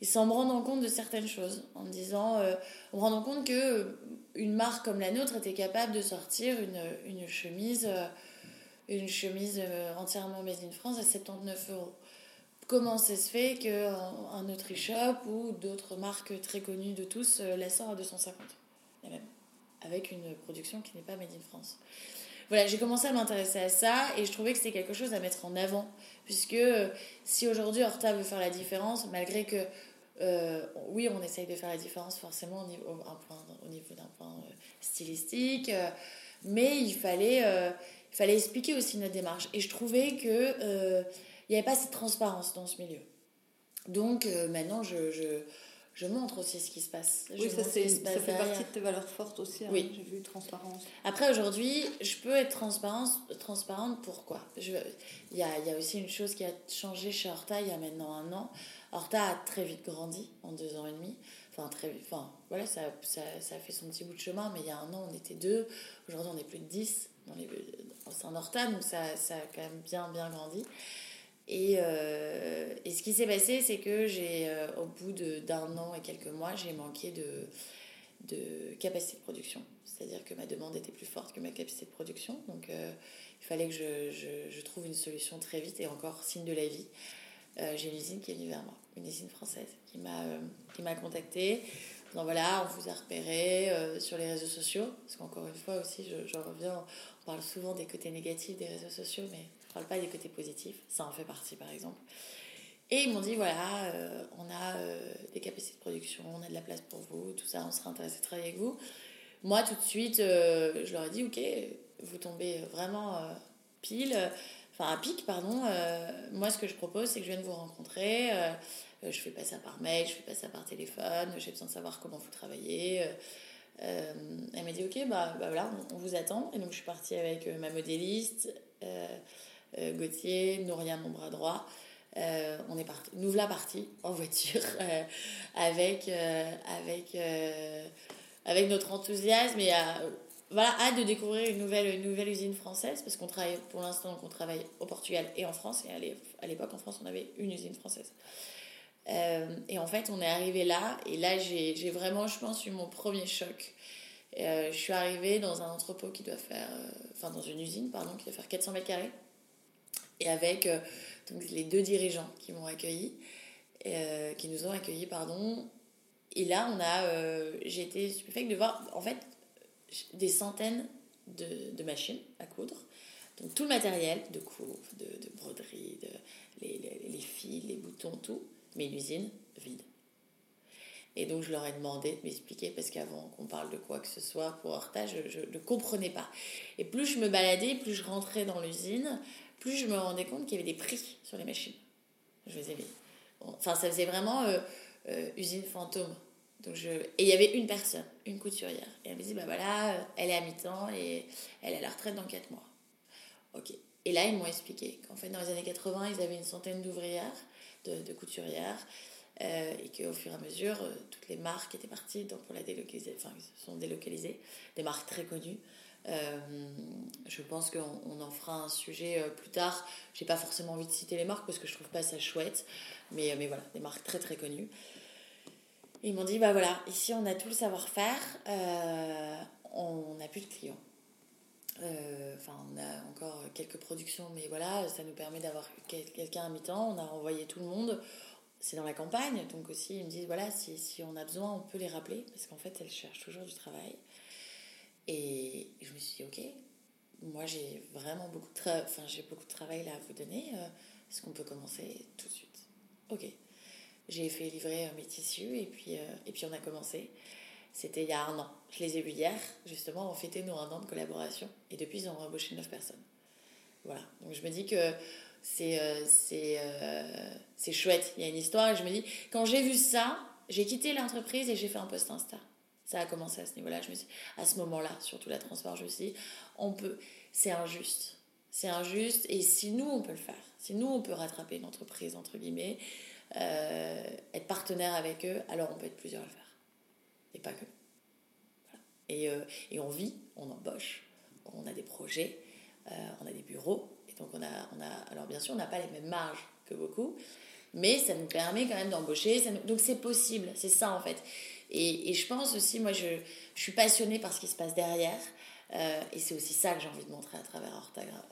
et sans me rendre compte de certaines choses, en me disant, euh, rendant compte que euh, une marque comme la nôtre était capable de sortir une, une chemise, une chemise entièrement made in France à 79 euros. Comment ça se fait qu'un autre e-shop ou d'autres marques très connues de tous la sort à 250 et même avec une production qui n'est pas made in France. Voilà, j'ai commencé à m'intéresser à ça et je trouvais que c'était quelque chose à mettre en avant. Puisque euh, si aujourd'hui Horta veut faire la différence, malgré que, euh, oui, on essaye de faire la différence forcément au niveau, au niveau d'un point euh, stylistique, mais il fallait, il fallait expliquer aussi notre démarche. Et je trouvais qu'il n'y avait pas cette transparence dans ce milieu. Donc maintenant, je, je je montre aussi ce qui se passe. oui, ça, fait partie de tes valeurs fortes aussi. Hein, oui. J'ai vu transparence. Après, aujourd'hui, je peux être transparente, transparente pourquoi? Il y a, y a, aussi une chose qui a changé chez Horta il y a maintenant un an. Horta a très vite grandi en deux ans et demi. Enfin, très Enfin, voilà, ça, ça, ça, a fait son petit bout de chemin, mais il y a un an, on était deux. Aujourd'hui, on est plus de dix dans les, au sein d'Horta, donc ça, ça a quand même bien, bien grandi. Et, euh, et, ce qui s'est passé, c'est que j'ai, euh, au bout d'un an et quelques mois, j'ai manqué de, de capacité de production. C'est-à-dire que ma demande était plus forte que ma capacité de production. Donc euh, il fallait que je, je, trouve une solution très vite et encore signe de la vie. j'ai une usine qui est venue vers moi, une usine française qui m'a, m'a contactée. Donc voilà, on vous a repéré sur les réseaux sociaux. Parce qu'encore une fois aussi, je, je reviens, on parle souvent des côtés négatifs des réseaux sociaux, mais je parle pas des côtés positifs, ça en fait partie par exemple. Et ils m'ont dit voilà, euh, on a euh, des capacités de production, on a de la place pour vous, tout ça, on serait intéressé de travailler avec vous. Moi, tout de suite, euh, je leur ai dit ok, vous tombez vraiment pile, enfin à pic, pardon. moi, ce que je propose, c'est que je vienne vous rencontrer. je fais pas ça par mail, je fais pas ça par téléphone, j'ai besoin de savoir comment vous travaillez. elle m'a dit ok, bah, bah voilà, on, on, vous attend. Et donc, je suis partie avec ma modéliste. Euh, Gauthier, Nouria, mon bras droit, on est parti, nous voilà partis en voiture avec, avec, avec notre enthousiasme et voilà, hâte de découvrir une nouvelle, nouvelle usine française parce qu'on travaille pour l'instant, travaille au Portugal et en France. Et à l'époque, en France, on avait une usine française. Euh, et en fait, on est arrivé là, et là, j'ai vraiment, je pense, eu mon premier choc. Euh, je suis arrivée dans un entrepôt qui doit faire, euh, enfin, dans une usine, pardon, qui doit faire 400 mètres carrés, et avec donc, les deux dirigeants qui m'ont accueilli, qui nous ont accueillis, pardon. Et là, on a, j'ai été stupéfaite de voir, en fait, des centaines de, machines à coudre. Donc tout le matériel de couvre, de, de broderie, de, les, fils, les boutons, tout, mais une usine vide. Et donc je leur ai demandé de m'expliquer parce qu'avant qu'on parle de quoi que ce soit pour Horta, je ne comprenais pas. Et plus je me baladais, plus je rentrais dans l'usine, plus je me rendais compte qu'il y avait des prix sur les machines. Je faisais, enfin ça faisait vraiment euh, euh, usine fantôme. Donc je... Et il y avait une personne, une couturière. Et elle me dit, bah voilà, euh, elle est à mi-temps et elle est à la retraite dans 4 mois. Ok. Et là, ils m'ont expliqué qu'en fait, dans les années 80, ils avaient une centaine d'ouvrières, de, couturières, euh, et qu'au fur et à mesure, toutes les marques étaient parties donc pour la délocaliser, enfin, sont délocalisées, des marques très connues. Je pense qu'on en fera un sujet plus tard. J'ai pas forcément envie de citer les marques parce que je trouve pas ça chouette, mais, mais voilà, des marques très très connues ils m'ont dit, bah voilà, ici on a tout le savoir-faire, euh, on n'a plus de clients. Euh, enfin, on a encore quelques productions, mais voilà, ça nous permet d'avoir quelqu'un à mi-temps. On a envoyé tout le monde. C'est dans la campagne, donc aussi ils me disent, voilà, si, si on a besoin, on peut les rappeler, parce qu'en fait, elles cherchent toujours du travail. Et je me suis dit, ok, moi j'ai vraiment beaucoup de, enfin, j'ai beaucoup de travail là à vous donner. Euh, est-ce qu'on peut commencer tout de suite? Ok. J'ai fait livrer mes tissus et puis, euh, et puis on a commencé. C'était il y a un an. Je les ai vus hier, justement, on fêtait nos un an de collaboration. Et depuis, ils ont embauché neuf personnes. Voilà. Donc je me dis que c'est euh, euh, chouette. Il y a une histoire et je me dis, quand j'ai vu ça, j'ai quitté l'entreprise et j'ai fait un post Insta. Ça a commencé à ce niveau-là. Je me suis, à ce moment-là, surtout la transparence, je me suis dit, on peut, c'est injuste. C'est injuste et si nous, on peut le faire, si nous, on peut rattraper une entreprise, entre guillemets, euh, être partenaire avec eux, alors on peut être plusieurs à le faire. Et pas que. Et, euh, et, on vit, on embauche, on a des projets, euh, on a des bureaux. Et donc on a, on a alors bien sûr, on n'a pas les mêmes marges que beaucoup, mais ça nous permet quand même d'embaucher. Donc c'est possible, c'est ça en fait. Et, je pense aussi, moi je, suis passionnée par ce qui se passe derrière. Euh, et c'est aussi ça que j'ai envie de montrer à travers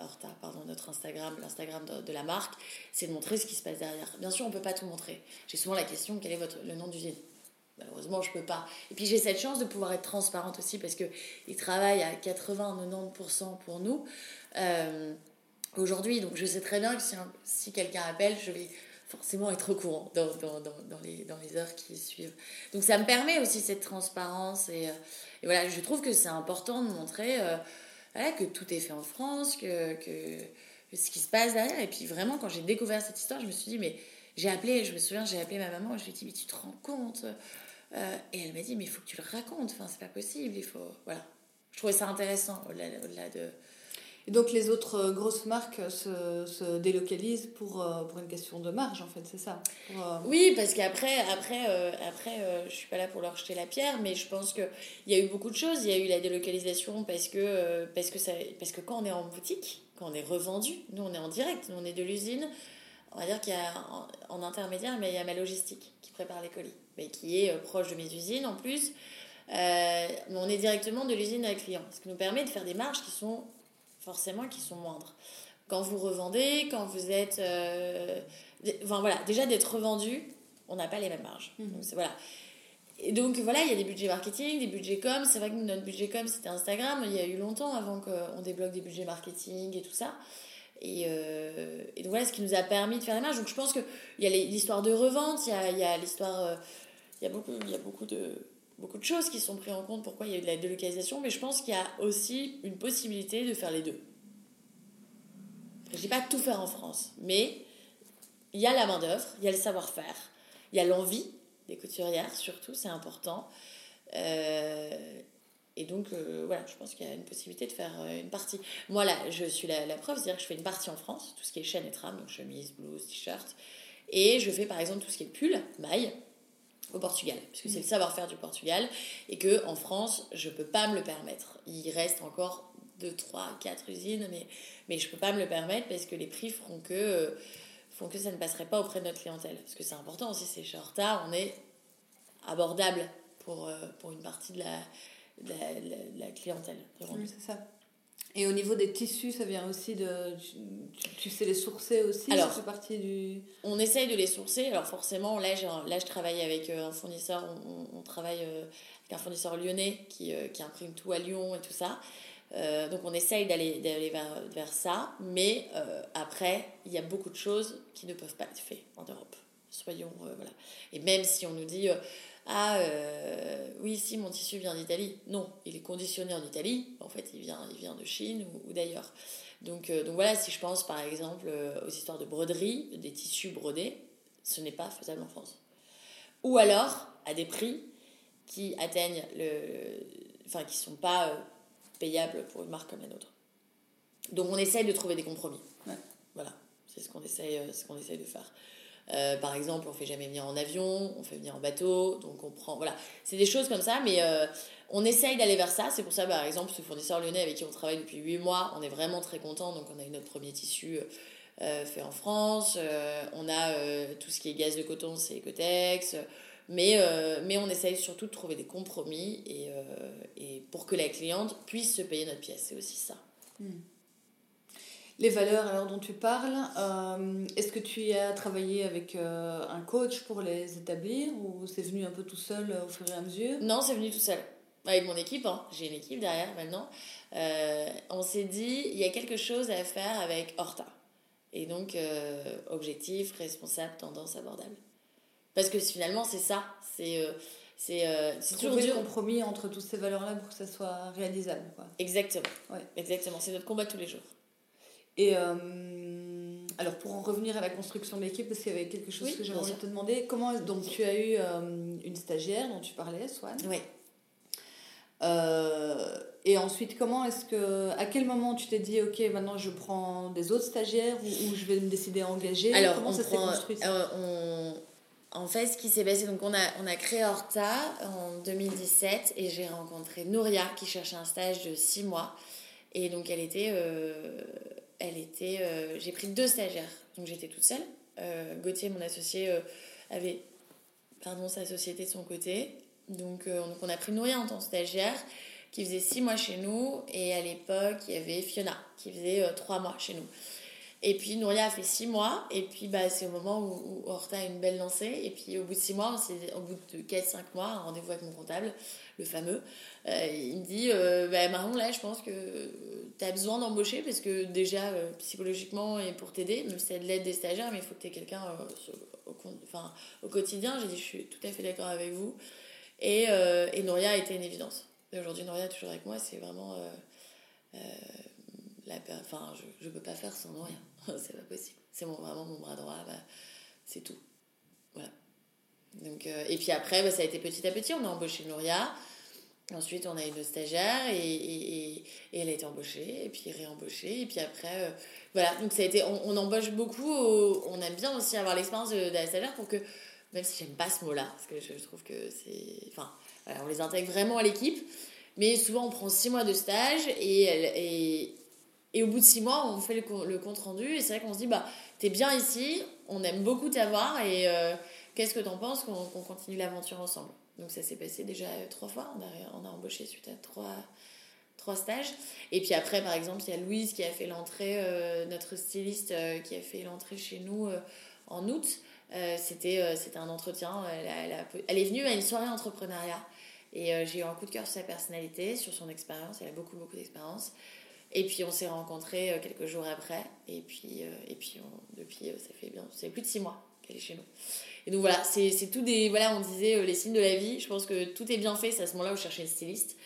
Horta, pardon, notre Instagram, l'Instagram de, la marque, c'est de montrer ce qui se passe derrière. Bien sûr, on ne peut pas tout montrer. J'ai souvent la question, quel est votre, le nom d'usine Malheureusement, je ne peux pas. Et puis j'ai cette chance de pouvoir être transparente aussi parce qu'ils travaillent à 80-90% pour nous. Euh, aujourd'hui, donc je sais très bien que si, si quelqu'un appelle, je vais forcément être au courant dans, dans, dans, dans, les, dans les heures qui suivent. Donc ça me permet aussi cette transparence et, euh, voilà, je trouve que c'est important de montrer euh, que tout est fait en France, que, que, ce qui se passe derrière. Et puis vraiment, quand j'ai découvert cette histoire, je me suis dit, mais j'ai appelé, je me souviens, j'ai appelé ma maman, je lui ai dit, mais tu te rends compte euh, Et elle m'a dit, mais il faut que tu le racontes, enfin, c'est pas possible, il faut. Voilà. Je trouvais ça intéressant au-delà de donc les autres euh, grosses marques se, se délocalisent pour, euh, pour une question de marge, en fait, c'est ça euh, Oui, parce qu'après, après, après, je suis pas là pour leur jeter la pierre, mais je pense qu'il y a eu beaucoup de choses. Il y a eu la délocalisation parce que, parce, que ça, parce que quand on est en boutique, quand on est revendu, nous on est en direct, nous on est de l'usine, on va dire qu'il y a en, intermédiaire, mais il y a ma logistique qui prépare les colis, mais qui est proche de mes usines en plus. on est directement de l'usine à client, ce qui nous permet de faire des marges qui sont forcément qui sont moindres. Quand vous revendez, quand vous êtes... Euh, enfin voilà, déjà d'être revendu, on n'a pas les mêmes marges. Mhm. Donc, voilà. Et donc voilà, il y a des budgets marketing, des budgets com. C'est vrai que notre budget com, c'était Instagram. Il y a eu longtemps avant qu'on débloque des budgets marketing et tout ça. Et, euh, et, donc voilà ce qui nous a permis de faire les marges. Donc je pense qu'il y a l'histoire de revente, il y a, il y a l'histoire... Euh, il y a beaucoup, il y a beaucoup de beaucoup de choses qui sont prises en compte, pourquoi il y a eu de la délocalisation, mais je pense qu'il y a aussi une possibilité de faire les deux. Je ne dis pas tout faire en France, mais il y a la main-d'œuvre, il y a le savoir-faire, il y a l'envie des couturières, surtout, c'est important. Euh, et donc, voilà, je pense qu'il y a une possibilité de faire une partie. Moi, là, je suis la, la preuve, c'est-à-dire que je fais une partie en France, tout ce qui est chaîne et trame, donc chemise, blouse, t-shirt. Et je fais par exemple tout ce qui est pull, maille, au Portugal, puisque c'est le savoir-faire du Portugal, et que en France, je peux pas me le permettre. Il reste encore 2, 3, 4 usines, mais, mais je peux pas me le permettre parce que les prix feront que, font que ça ne passerait pas auprès de notre clientèle. Parce que c'est important aussi, c'est chez Horta, on est abordable pour, euh, pour une partie de la, de la, clientèle. Oui, c'est ça. Et au niveau des tissus, ça vient aussi de. Tu, sais les sourcer aussi Alors, ça fait partie du. On essaye de les sourcer. Alors, forcément, là, là je travaille avec euh, un fournisseur. On, travaille euh, avec un fournisseur lyonnais qui, euh, qui, imprime tout à Lyon et tout ça. donc, on essaye d'aller vers, vers ça. Mais après, il y a beaucoup de choses qui ne peuvent pas être faites en Europe. Soyons. voilà. Et même si on nous dit ah euh, oui si mon tissu vient d'Italie. Non il est conditionné en Italie. En fait il vient il vient de Chine ou, d'ailleurs. Donc euh, donc voilà si je pense par exemple euh, aux histoires de broderie des tissus brodés ce n'est pas faisable en France. Ou alors à des prix qui atteignent le enfin qui sont pas payables pour une marque comme la nôtre. Donc on essaye de trouver des compromis. Voilà. C'est ce qu'on essaye ce qu'on essaye de faire euh, par exemple, on fait jamais venir en avion, on fait venir en bateau, donc on prend. Voilà, c'est des choses comme ça, mais euh, on essaye d'aller vers ça. C'est pour ça, par exemple, ce fournisseur lyonnais avec qui on travaille depuis 8 mois, on est vraiment très content. Donc, on a eu notre premier tissu euh, fait en France. on a tout ce qui est gaz de coton, c'est Ecotex. Mais, mais on essaye surtout de trouver des compromis et, et pour que la cliente puisse se payer notre pièce. C'est aussi ça. Hmm. Les valeurs alors dont tu parles, euh, est-ce que tu as travaillé avec euh, un coach pour les établir ou c'est venu un peu tout seul euh, au fur et à mesure? Non, c'est venu tout seul. Avec mon équipe, hein. j'ai une équipe derrière maintenant. on s'est dit, il y a quelque chose à faire avec Horta. Et donc, objectif, responsable, tendance abordable. Parce que finalement, c'est ça. C'est c'est c'est trouver le compromis entre toutes ces valeurs là pour que ça soit réalisable quoi. exactement ouais. exactement c'est notre combat tous les jours et euh, alors, pour en revenir à la construction de l'équipe, parce qu'il y avait quelque chose que j'avais envie de te demander, comment. Donc, tu as eu euh, une stagiaire dont tu parlais, Swan? Oui. Euh, et ensuite, comment est-ce que. À quel moment tu t'es dit, OK, maintenant je prends des autres stagiaires ou, je vais me décider à engager? Alors, comment ça s'est construit En fait, ce qui s'est passé, donc on a, on a créé Horta en 2017 et j'ai rencontré Nouria qui cherchait un stage de six mois. Et donc, elle était elle était. Euh, j'ai pris deux stagiaires, donc j'étais toute seule. Euh, Gauthier, mon associé, euh, avait pardon, sa société de son côté. Donc, on a pris Nouria en tant que stagiaire, qui faisait six mois chez nous. Et à l'époque, il y avait Fiona, qui faisait trois mois chez nous. Et puis Nouria a fait six mois, et puis bah, c'est au moment où, où, Horta a une belle lancée. Et puis au bout de six mois, au bout de 4-5 mois, un rendez-vous avec mon comptable, le fameux, euh, il me dit euh, bah, Marron, là, je pense que tu as besoin d'embaucher parce que déjà, euh, psychologiquement et pour t'aider, même si c'est de l'aide des stagiaires, mais il faut que tu aies quelqu'un au, enfin, au quotidien. J'ai dit Je suis tout à fait d'accord avec vous. Et, et Nouria a été une évidence. Aujourd'hui, Nouria est toujours avec moi, c'est vraiment. La, enfin, je ne peux pas faire sans Nouria. c'est pas possible. C'est vraiment mon bras droit, bah, c'est tout. Voilà. Donc, et puis après, bah, ça a été petit à petit. On a embauché Nouria. Ensuite, on a eu une stagiaire et, et, et, elle a été embauchée, et puis réembauchée, et puis après, euh, voilà. Donc, ça a été, on, embauche beaucoup, on aime bien aussi avoir l'expérience de, la stagiaire pour que, même si j'aime pas ce mot-là, parce que je, trouve que c'est. Enfin, on les intègre vraiment à l'équipe, mais souvent on prend six mois de stage et, et, et au bout de six mois, on fait le, compte rendu, et c'est vrai qu'on se dit, bah, t'es bien ici, on aime beaucoup t'avoir, et euh, qu'est-ce que t'en penses qu'on continue l'aventure ensemble? Donc ça s'est passé déjà trois fois. On a, on a embauché suite à trois, trois stages. Et puis après, par exemple, il y a Louise qui a fait l'entrée, euh, notre styliste euh, qui a fait l'entrée chez nous euh, en août. c'était, c'était un entretien. Elle, elle, est venue à une soirée entrepreneuriat. Et j'ai eu un coup de cœur sur sa personnalité, sur son expérience. Elle a beaucoup, beaucoup d'expérience. Et puis on s'est rencontrés quelques jours après. Et puis, et puis depuis, ça fait bien, c'est plus de six mois qu'elle est chez nous. Et donc voilà, c'est tout des. Voilà, on disait euh, les signes de la vie. Je pense que tout est bien fait. C'est à ce moment-là où je cherchais une styliste.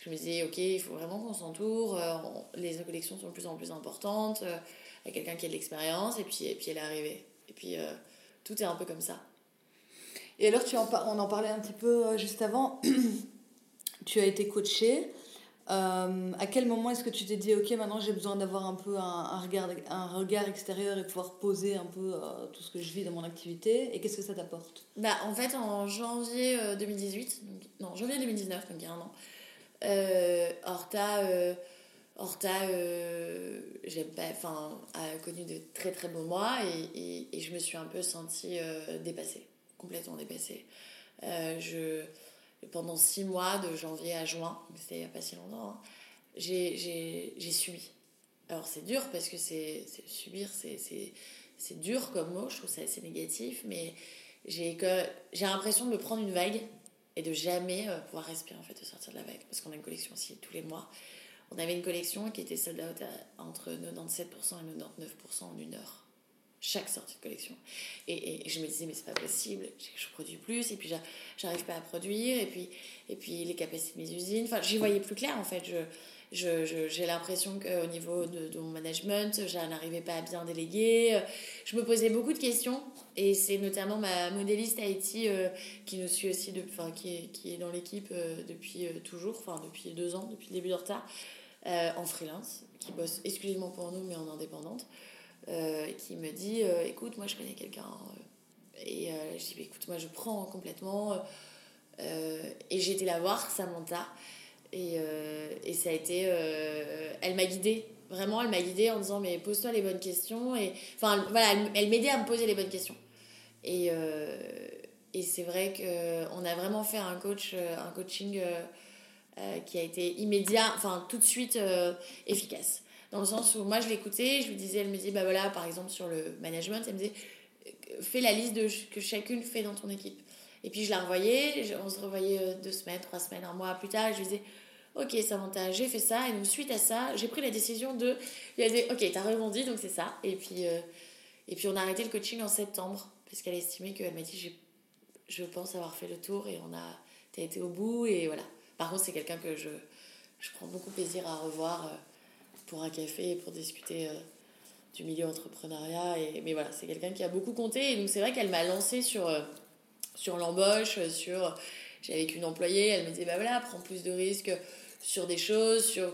Je me disais, ok, il faut vraiment qu'on s'entoure. Euh, les collections sont de plus en plus importantes. Il y a quelqu'un qui a de l'expérience. Et puis, et puis elle est arrivée. Et puis euh, tout est un peu comme ça. Et alors, tu en, on en parlait un petit peu juste avant. tu as été coachée. Euh, à quel moment est-ce que tu t'es dit, ok, maintenant j'ai besoin d'avoir un peu un, regard, un regard extérieur et pouvoir poser un peu euh, tout ce que je vis dans mon activité? Et qu'est-ce que ça t'apporte? Bah, En fait, en janvier 2018, non, janvier 2019, donc il y a un an, Horta, Horta j'ai enfin, a connu de très très beaux mois et, et, je me suis un peu sentie dépassée, complètement dépassée. je pendant six mois, de janvier à juin, c'était il n'y a pas si longtemps, hein, j'ai subi. Alors c'est dur parce que c'est subir, c'est dur comme mot, je trouve ça assez négatif, mais j'ai l'impression de me prendre une vague et de jamais euh, pouvoir respirer en fait, de sortir de la vague. Parce qu'on a une collection aussi tous les mois. On avait une collection qui était sold out entre 97% et 99% en une heure chaque sortie de collection. Et, je me disais, mais c'est pas possible, je, produis plus, et puis j'arrive pas à produire, et puis, et puis les capacités de mes usines, enfin, j'y voyais plus clair en fait. Je, j'ai l'impression qu'au niveau de, mon management, je n'arrivais pas à bien déléguer. Je me posais beaucoup de questions, et c'est notamment ma modéliste Haïti euh, qui nous suit aussi, enfin, qui, est, dans l'équipe euh, depuis euh, toujours, enfin depuis deux ans, depuis le début de retard, en freelance, qui bosse exclusivement pour nous, mais en indépendante. Euh, qui me dit euh, écoute, moi je connais quelqu'un. Euh, et je dis écoute, moi je prends complètement. et j'ai été la voir, Samantha. Et, et ça a été. elle m'a guidée vraiment elle m'a guidée en disant mais pose-toi les bonnes questions et enfin voilà elle, m'aidait à me poser les bonnes questions et, et c'est vrai que on a vraiment fait un coach un coaching qui a été immédiat enfin tout de suite efficace dans le sens où moi je l'écoutais, je lui disais, elle me dit, bah voilà, par exemple sur le management, elle me disait, fais la liste de que chacune fait dans ton équipe. Et puis je la revoyais, on se revoyait euh, deux semaines, trois semaines, un mois plus tard, et je lui disais, ok Samantha, j'ai fait ça, et donc suite à ça, j'ai pris la décision de, elle disait, ok, t'as rebondi, donc c'est ça. Et puis, euh, et puis on a arrêté le coaching en septembre, parce qu'elle estimait qu'elle m'a dit, je pense avoir fait le tour, et on a, t'as été au bout, et voilà. Par contre, c'est quelqu'un que je, je prends beaucoup plaisir à revoir. Euh, pour un café pour discuter euh, du milieu entrepreneuriat. Et, mais voilà, c'est quelqu'un qui a beaucoup compté. Et donc, c'est vrai qu'elle m'a lancé sur, euh, sur l'embauche, sur. J'avais qu'une employée, elle me disait bah voilà, prends plus de risques sur des choses, sur,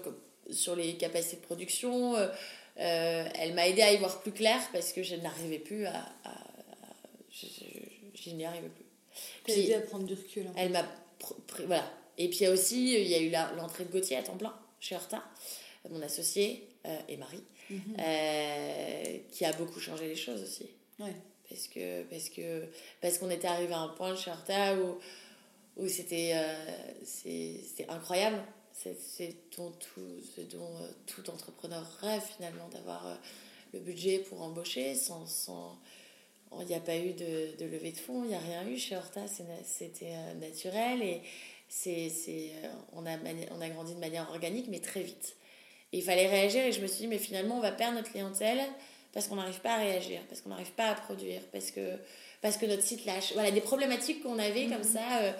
sur les capacités de production. Euh, elle m'a aidé à y voir plus clair parce que je n'arrivais plus à. je, n'y arrivais plus. Puis, aidé à prendre du recul. Hein. Elle m'a. Voilà. Et puis il y a aussi, il y a eu l'entrée de Gauthier à temps plein chez Horta mon associé euh, et Marie, mhm. euh, qui a beaucoup changé les choses aussi. Parce que parce que parce qu'on était arrivé à un point chez Horta où, où c'était euh, c'est incroyable. C'est dont tout, ce dont tout entrepreneur rêve finalement, d'avoir le budget pour embaucher sans... sans il n'y a pas eu de, de levée de fonds, il n'y a rien eu chez Horta, c'était naturel et c'est on, a, on a grandi de manière organique mais très vite il fallait réagir et je me suis dit, mais finalement, on va perdre notre clientèle parce qu'on n'arrive pas à réagir, parce qu'on n'arrive pas à produire, parce que, parce que notre site lâche. Voilà, des problématiques qu'on avait comme mhm. ça, euh,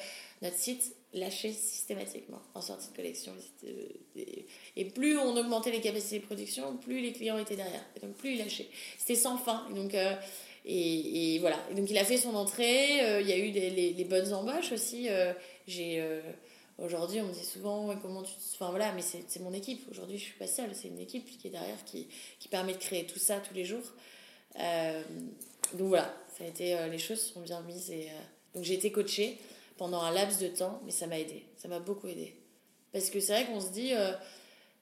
notre site lâchait systématiquement en sortie de collection. Et plus on augmentait les capacités de production, plus les clients étaient derrière. Et donc plus ils lâchaient. C'était sans fin. Et donc, euh, et, et, voilà. donc il a fait son entrée. Euh, il y a eu des, les, les bonnes embauches aussi. J'ai Aujourd'hui, on me dit souvent comment tu. Enfin voilà, mais c'est mon équipe. Aujourd'hui, je suis pas seule. C'est une équipe qui est derrière qui, qui permet de créer tout ça tous les jours. Euh, donc voilà, ça a été, euh, les choses sont bien mises. Et, euh, donc j'ai été coachée pendant un laps de temps, mais ça m'a aidé. Ça m'a beaucoup aidé. Parce que c'est vrai qu'on se dit,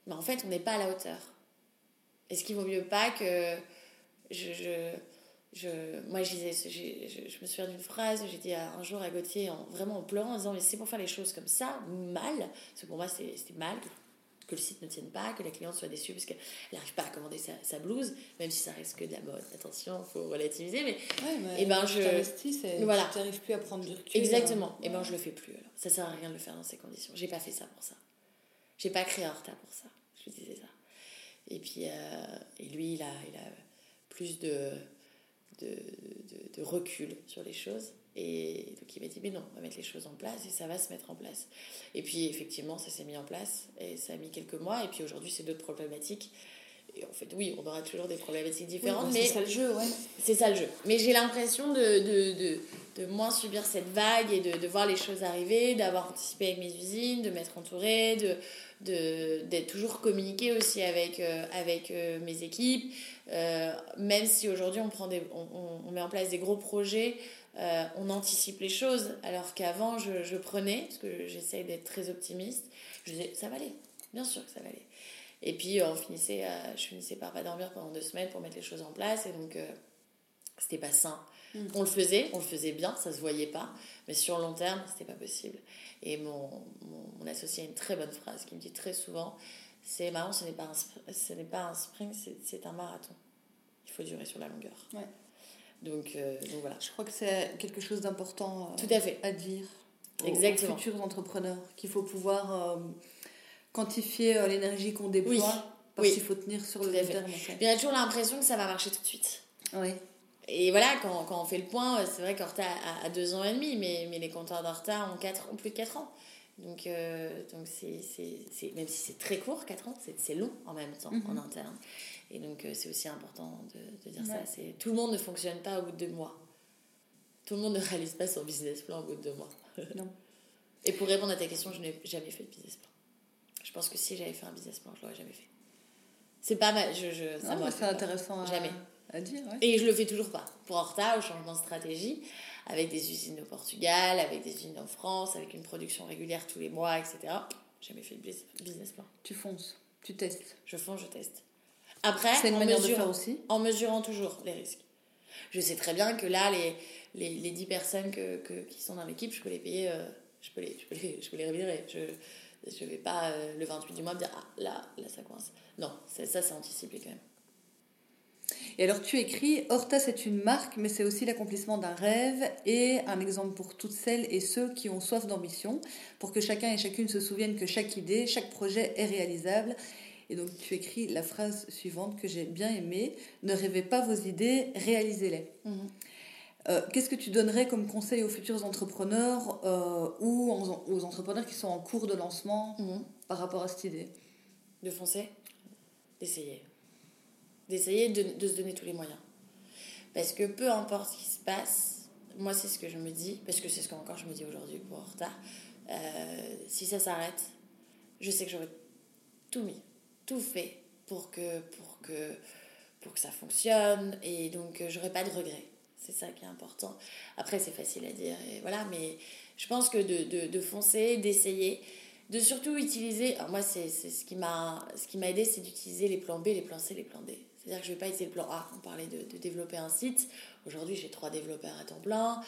mais en fait, on n'est pas à la hauteur. Est-ce qu'il vaut mieux pas que je je, moi, je, disais, je, je, me souviens d'une phrase, j'ai dit un jour à Gauthier, en, vraiment en pleurant, en disant Mais c'est pour faire les choses comme ça, mal, parce que pour moi, c'était mal que, le site ne tienne pas, que la cliente soit déçue parce qu'elle n'arrive pas à commander sa, sa, blouse, même si ça reste que de la mode. Attention, il faut relativiser, mais. et eh ben, je. Voilà. Tu n'arrives plus à prendre du recul. Exactement. Et eh ben, je le fais plus. Alors. Ça sert à rien de le faire dans ces conditions. J'ai pas fait ça pour ça. J'ai pas créé un retard pour ça. Je disais ça. Et puis, euh, et lui, il a, il a plus de de, de, recul sur les choses. Et donc il m'a dit, mais non, on va mettre les choses en place et ça va se mettre en place. Et puis effectivement, ça s'est mis en place et ça a mis quelques mois. Et puis aujourd'hui, c'est d'autres problématiques. en fait, oui, on aura toujours des problématiques différentes, mais c'est ça le jeu, ouais. C'est ça le jeu. Mais j'ai l'impression de, de, de, moins subir cette vague et de, de voir les choses arriver, d'avoir anticipé avec mes usines, de m'être entourée, de d'être toujours communiqué aussi avec, euh, avec euh, mes équipes. Euh, même si aujourd'hui on, prend des, on, met en place des gros projets, on anticipe les choses, alors qu'avant je, je, prenais, parce que j'essaye d'être très optimiste, je disais ça va aller, bien sûr que ça va aller. Et puis on finissait, je finissais par pas dormir pendant deux semaines pour mettre les choses en place, et donc c'était pas sain. On le faisait, on le faisait bien, ça se voyait pas, mais sur le long terme, c'était pas possible. Et mon, mon, associé a une très bonne phrase qui me dit très souvent c'est marrant, ce n'est pas un, ce n'est pas un sprint, c'est un marathon. Il faut durer sur la longueur. Ouais. Donc, euh, donc voilà. Je crois que c'est quelque chose d'important euh, Tout à, fait. à dire Exactement. aux futurs entrepreneurs, qu'il faut pouvoir euh, quantifier l'énergie qu'on déploie, oui. parce qu'il faut tenir sur le long terme. Il y a toujours l'impression que ça va marcher tout de suite. Oui. Et voilà, quand, quand, on fait le point, c'est vrai qu'Horta a, a, deux ans et demi, mais, mais les compteurs d'Horta ont, quatre, ont plus de 4 ans. Donc, euh, donc c'est, c'est, même si c'est très court, 4 ans, c'est, long en même temps, mhm. en interne. Et donc, euh, c'est aussi important de, de dire ça. C'est, tout le monde ne fonctionne pas au bout de deux mois. Tout le monde ne réalise pas son business plan au bout de deux mois. Non. Et pour répondre à ta question, je n'ai jamais fait de business plan. Je pense que si j'avais fait un business plan, je l'aurais jamais fait. C'est pas mal. Je, je, ça c'est intéressant. Jamais. Et je le fais toujours pas. Pour Horta, au changement de stratégie, avec des usines au Portugal, avec des usines en France, avec une production régulière tous les mois, etc. Jamais fait de business plan. Tu fonces, tu testes. Je fonce, je teste. Après, c'est une manière de faire aussi. En mesurant toujours les risques. Je sais très bien que là, les, les, les 10 personnes que, que, qui sont dans l'équipe, je peux les payer, euh, je, peux les, je, peux les, je peux les rémunérer. Je ne vais pas euh, le 28 du mois me dire, ah là, là ça coince. Non, ça, c'est anticipé quand même. Et alors tu écris, Horta c'est une marque, mais c'est aussi l'accomplissement d'un rêve et un exemple pour toutes celles et ceux qui ont soif d'ambition, pour que chacun et chacune se souviennent que chaque idée, chaque projet est réalisable. Et donc tu écris la phrase suivante que j'ai bien aimée, ne rêvez pas vos idées, réalisez-les. Mhm. Euh, qu'est-ce que tu donnerais comme conseil aux futurs entrepreneurs euh, ou aux entrepreneurs qui sont en cours de lancement mhm. par rapport à cette idée? De foncer, d'essayer d'essayer de, de, se donner tous les moyens. Parce que peu importe ce qui se passe, moi c'est ce que je me dis, parce que c'est ce qu'encore je me dis aujourd'hui pour retard, euh, si ça s'arrête, je sais que j'aurais tout mis, tout fait pour que, pour que, pour que ça fonctionne, et donc euh, j'aurais pas de regrets. C'est ça qui est important. Après, c'est facile à dire, voilà, mais je pense que de, de, foncer, d'essayer, de surtout utiliser. moi, c'est ce qui m'a aidé, c'est d'utiliser les plans B, les plans C, les plans D. C'est-à-dire que je ne vais pas essayer le plan A. On parlait de, développer un site. Aujourd'hui, j'ai trois développeurs à temps plein.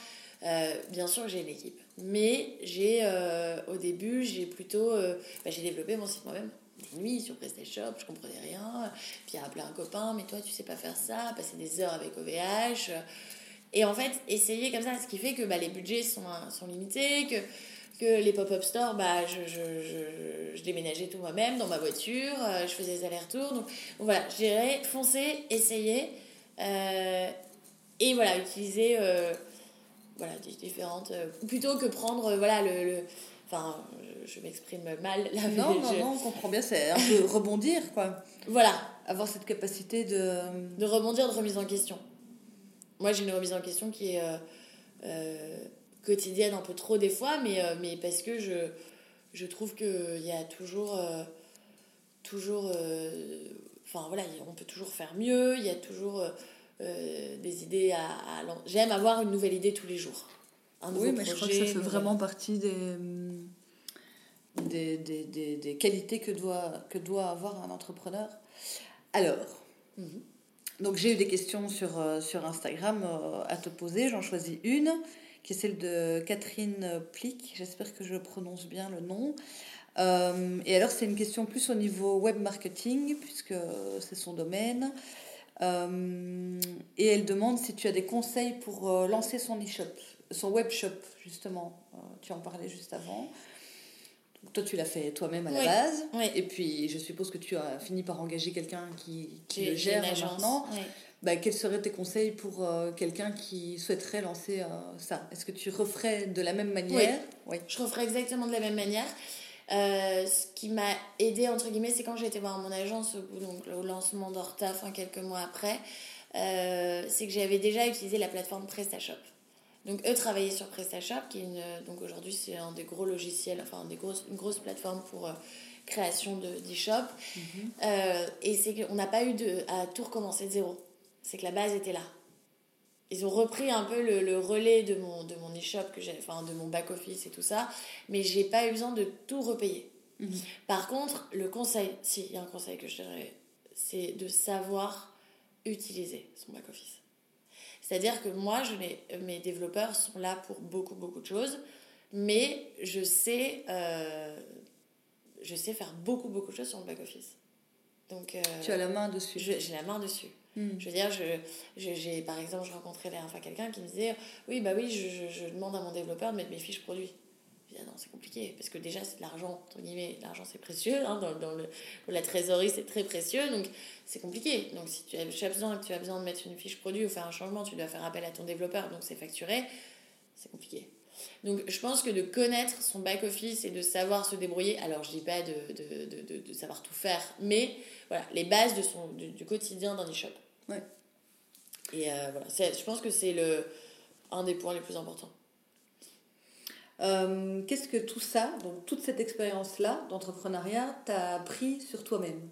Euh, bien sûr j'ai une équipe. Mais j'ai, euh, au début, j'ai plutôt. Euh, bah, j'ai développé mon site moi-même. Des nuits sur PrestaShop, je comprenais rien. Puis appeler un copain, mais toi, tu sais pas faire ça. Passer des heures avec OVH. Et en fait, essayer comme ça, ce qui fait que bah, les budgets sont, sont limités, que que les pop-up stores, bah, je, je, je, je déménageais tout moi-même dans ma voiture, euh, je faisais des allers-retours. Donc, voilà, j'irais foncer, essayer euh, et voilà, utiliser euh, voilà, différentes. plutôt que prendre voilà, le. le enfin, je, m'exprime mal là. Non, non, non, on comprend bien, c'est un peu rebondir, quoi. Voilà. Avoir cette capacité de. De rebondir, de remise en question. Moi, j'ai une remise en question qui est quotidienne un peu trop des fois, mais, euh, mais parce que je, je trouve qu'il y a toujours. Euh, toujours euh, enfin voilà, on peut toujours faire mieux, il y a toujours des idées à. J'aime avoir une nouvelle idée tous les jours. oui, mais je crois que ça fait vraiment partie des. Des, des, des, des, qualités que doit, que doit avoir un entrepreneur. Alors, mhm. donc j'ai eu des questions sur, sur Instagram à te poser, j'en choisis une qui est celle de Catherine Plick. J'espère que je prononce bien le nom. Euh, et alors, c'est une question plus au niveau web marketing, puisque c'est son domaine. Euh, et elle demande si tu as des conseils pour euh, lancer son e-shop, son web shop, justement. tu en parlais juste avant. toi, tu l'as fait toi-même à la base. Et puis, je suppose que tu as fini par engager quelqu'un qui, qui le gère maintenant. Bah, quels seraient tes conseils pour euh, quelqu'un qui souhaiterait lancer euh, ça? Est-ce que tu referais de la même manière? Oui. Je referais exactement de la même manière. Euh, ce qui m'a aidé, entre guillemets, c'est quand j'ai été voir mon agence au, donc, au lancement enfin quelques mois après, c'est que j'avais déjà utilisé la plateforme PrestaShop. Donc eux travaillaient sur PrestaShop, qui est une, donc aujourd'hui c'est un des gros logiciels, enfin des grosses, une grosse plateforme pour création d'e-shop. Mm-hmm. et c'est qu'on n'a pas eu de, à tout recommencer de zéro. C'est que la base était là ils ont repris un peu le, le, relais de mon, de mon e-shop, que j'ai, enfin de mon back-office et tout ça, mais j'ai pas eu besoin de tout repayer. Mhm. Par contre, le conseil, si, il y a un conseil que je dirais, c'est de savoir utiliser son back-office. C'est-à-dire que moi, je mes développeurs sont là pour beaucoup, beaucoup de choses, mais je sais, euh, je sais faire beaucoup, beaucoup de choses sur mon back-office. Donc, euh, tu as la main dessus. J'ai la main dessus. Hmm. Je veux dire, je, par exemple, je rencontrais la fois quelqu'un qui me disait Oui, bah oui, je, je, demande à mon développeur de mettre mes fiches produits. Je dis, ah non, c'est compliqué, parce que déjà, c'est de l'argent, entre guillemets, l'argent c'est précieux, hein, dans, dans, le, la trésorerie c'est très précieux, donc c'est compliqué. Donc si tu as, as, besoin, tu as besoin de mettre une fiche produit ou faire un changement, tu dois faire appel à ton développeur, donc c'est facturé, c'est compliqué. Donc je pense que de connaître son back-office et de savoir se débrouiller, alors je dis pas de, de, de, de savoir tout faire, mais voilà, les bases de son, du, du quotidien d'un e-shop. Ouais. Et euh, voilà, je pense que c'est le un des points les plus importants. Euh, qu'est-ce que tout ça, donc toute cette expérience-là d'entrepreneuriat, t'a appris sur toi-même?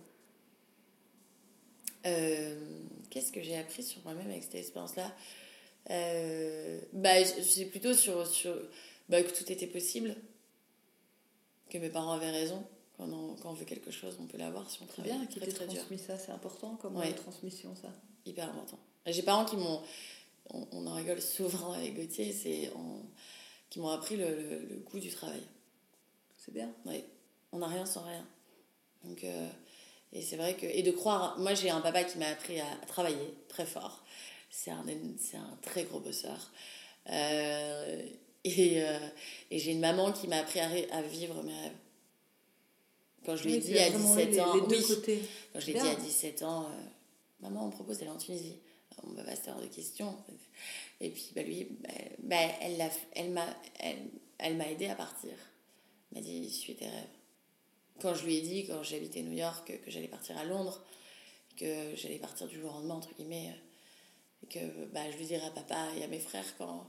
Euh, Qu'est-ce que j'ai appris sur moi-même avec cette expérience-là? Bah, C'est plutôt sur, sur bah, que tout était possible, que mes parents avaient raison, quand on, quand on veut quelque chose, on peut l'avoir si on travaille. bien qu'il t'ait transmis ça, c'est important comme transmission, ça. Hyper important. J'ai parents qui m'ont, on, en rigole souvent avec Gauthier, c'est qui m'ont appris le, le, goût du travail. C'est bien. Oui. On n'a rien sans rien. Donc, euh, et c'est vrai que, et de croire, moi j'ai un papa qui m'a appris à, travailler très fort. C'est un, c'est un très gros bosseur. Euh, et, euh, et j'ai une maman qui m'a appris à, à vivre mes rêves. Quand je lui ai dit à 17 ans, oui, quand je l'ai dit à 17 ans, maman, on propose d'aller en Tunisie. On va pas se faire de questions. Et puis, bah, lui, bah, bah elle, m'a elle, m'a elle, elle aidé à partir. Elle m'a dit, suis tes rêves. Quand je lui ai dit, quand j'habitais New York, que, j'allais partir à Londres, que j'allais partir du jour au lendemain, entre guillemets, et que bah, je lui dirais à papa et à mes frères quand,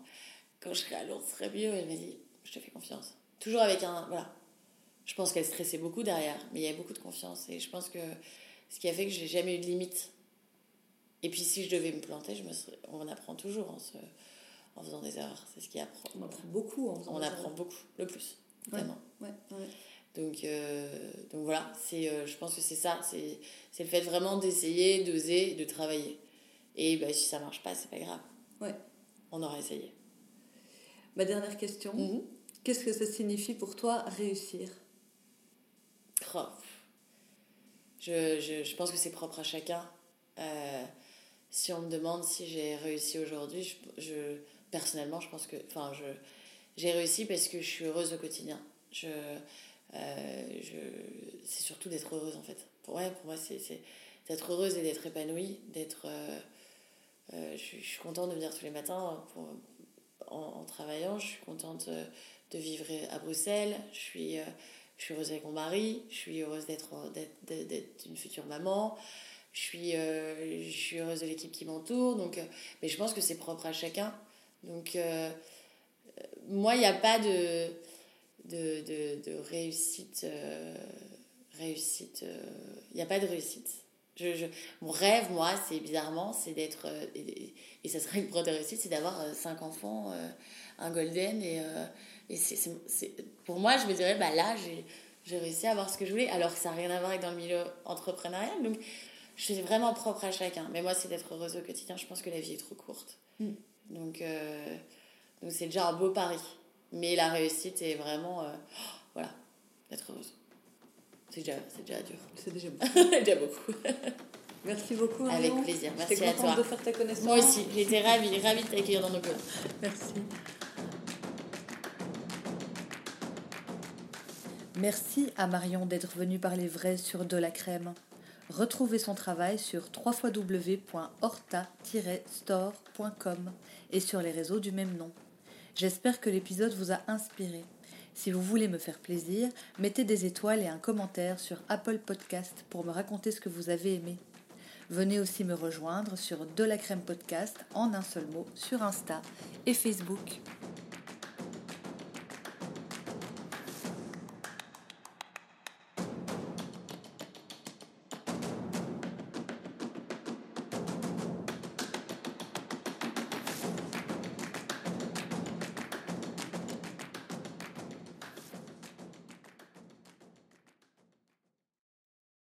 quand je serai à Londres, ce serait mieux. Elle m'a dit, je te fais confiance. Toujours avec un. Voilà je pense qu'elle stressait beaucoup derrière, mais il y avait beaucoup de confiance. Et je pense que ce qui a fait que j'ai jamais eu de limite. Et puis si je devais me planter, je me on apprend toujours en, se... en faisant des erreurs. C'est ce qui apprend. On apprend beaucoup en On apprend beaucoup, le plus, vraiment. Ouais, Donc, euh, donc voilà, c'est, euh, je pense que c'est ça. C'est, c'est le fait vraiment d'essayer, d'oser, de travailler. Et bah, si ça marche pas, c'est pas grave. Ouais. On aura essayé. Ma dernière question. Mhm. Qu'est-ce que ça signifie pour toi réussir? Je, je, je, pense que c'est propre à chacun. Euh, si on me demande si j'ai réussi aujourd'hui, je, je, personnellement, je pense que. Enfin, je, j'ai réussi parce que je suis heureuse au quotidien. Je, euh, je, c'est surtout d'être heureuse en fait. Pour, ouais, pour moi, c'est, c'est d'être heureuse et d'être épanouie, d'être. Euh, je, je, suis contente de venir tous les matins pour, en, travaillant. Je suis contente de vivre à Bruxelles. Je suis heureuse avec mon mari, je suis heureuse d'être, une future maman, je suis, euh, je suis heureuse de l'équipe qui m'entoure. Donc, euh, mais je pense que c'est propre à chacun. Donc, euh, moi, il n'y a pas de, de, de réussite. réussite il n'y a pas de réussite. Je, je, mon rêve, moi, c'est bizarrement, c'est d'être. Et, et, ça serait une preuve de réussite, c'est d'avoir cinq enfants, un golden et et c'est, pour moi, je me dirais, bah là, j'ai, j'ai réussi à avoir ce que je voulais, alors que ça n'a rien à voir avec dans le milieu entrepreneurial. Donc, je suis vraiment propre à chacun. Mais moi, c'est d'être heureuse au quotidien. Je pense que la vie est trop courte. Mm. Donc, euh, donc, c'est déjà un beau pari. Mais la réussite est vraiment, euh, voilà, d'être heureuse. C'est déjà, c'est déjà dur. C'est déjà beaucoup. déjà beaucoup. Merci beaucoup. Avec plaisir. Merci à toi. de faire ta connaissance. Moi aussi. J'étais ravie, ravie de t'accueillir dans nos clubs. Merci. Merci à Marion d'être venue parler vrai sur De la Crème. Retrouvez son travail sur www.horta-store.com et sur les réseaux du même nom. J'espère que l'épisode vous a inspiré. Si vous voulez me faire plaisir, mettez des étoiles et un commentaire sur Apple Podcast pour me raconter ce que vous avez aimé. Venez aussi me rejoindre sur De la Crème Podcast en un seul mot sur Insta et Facebook.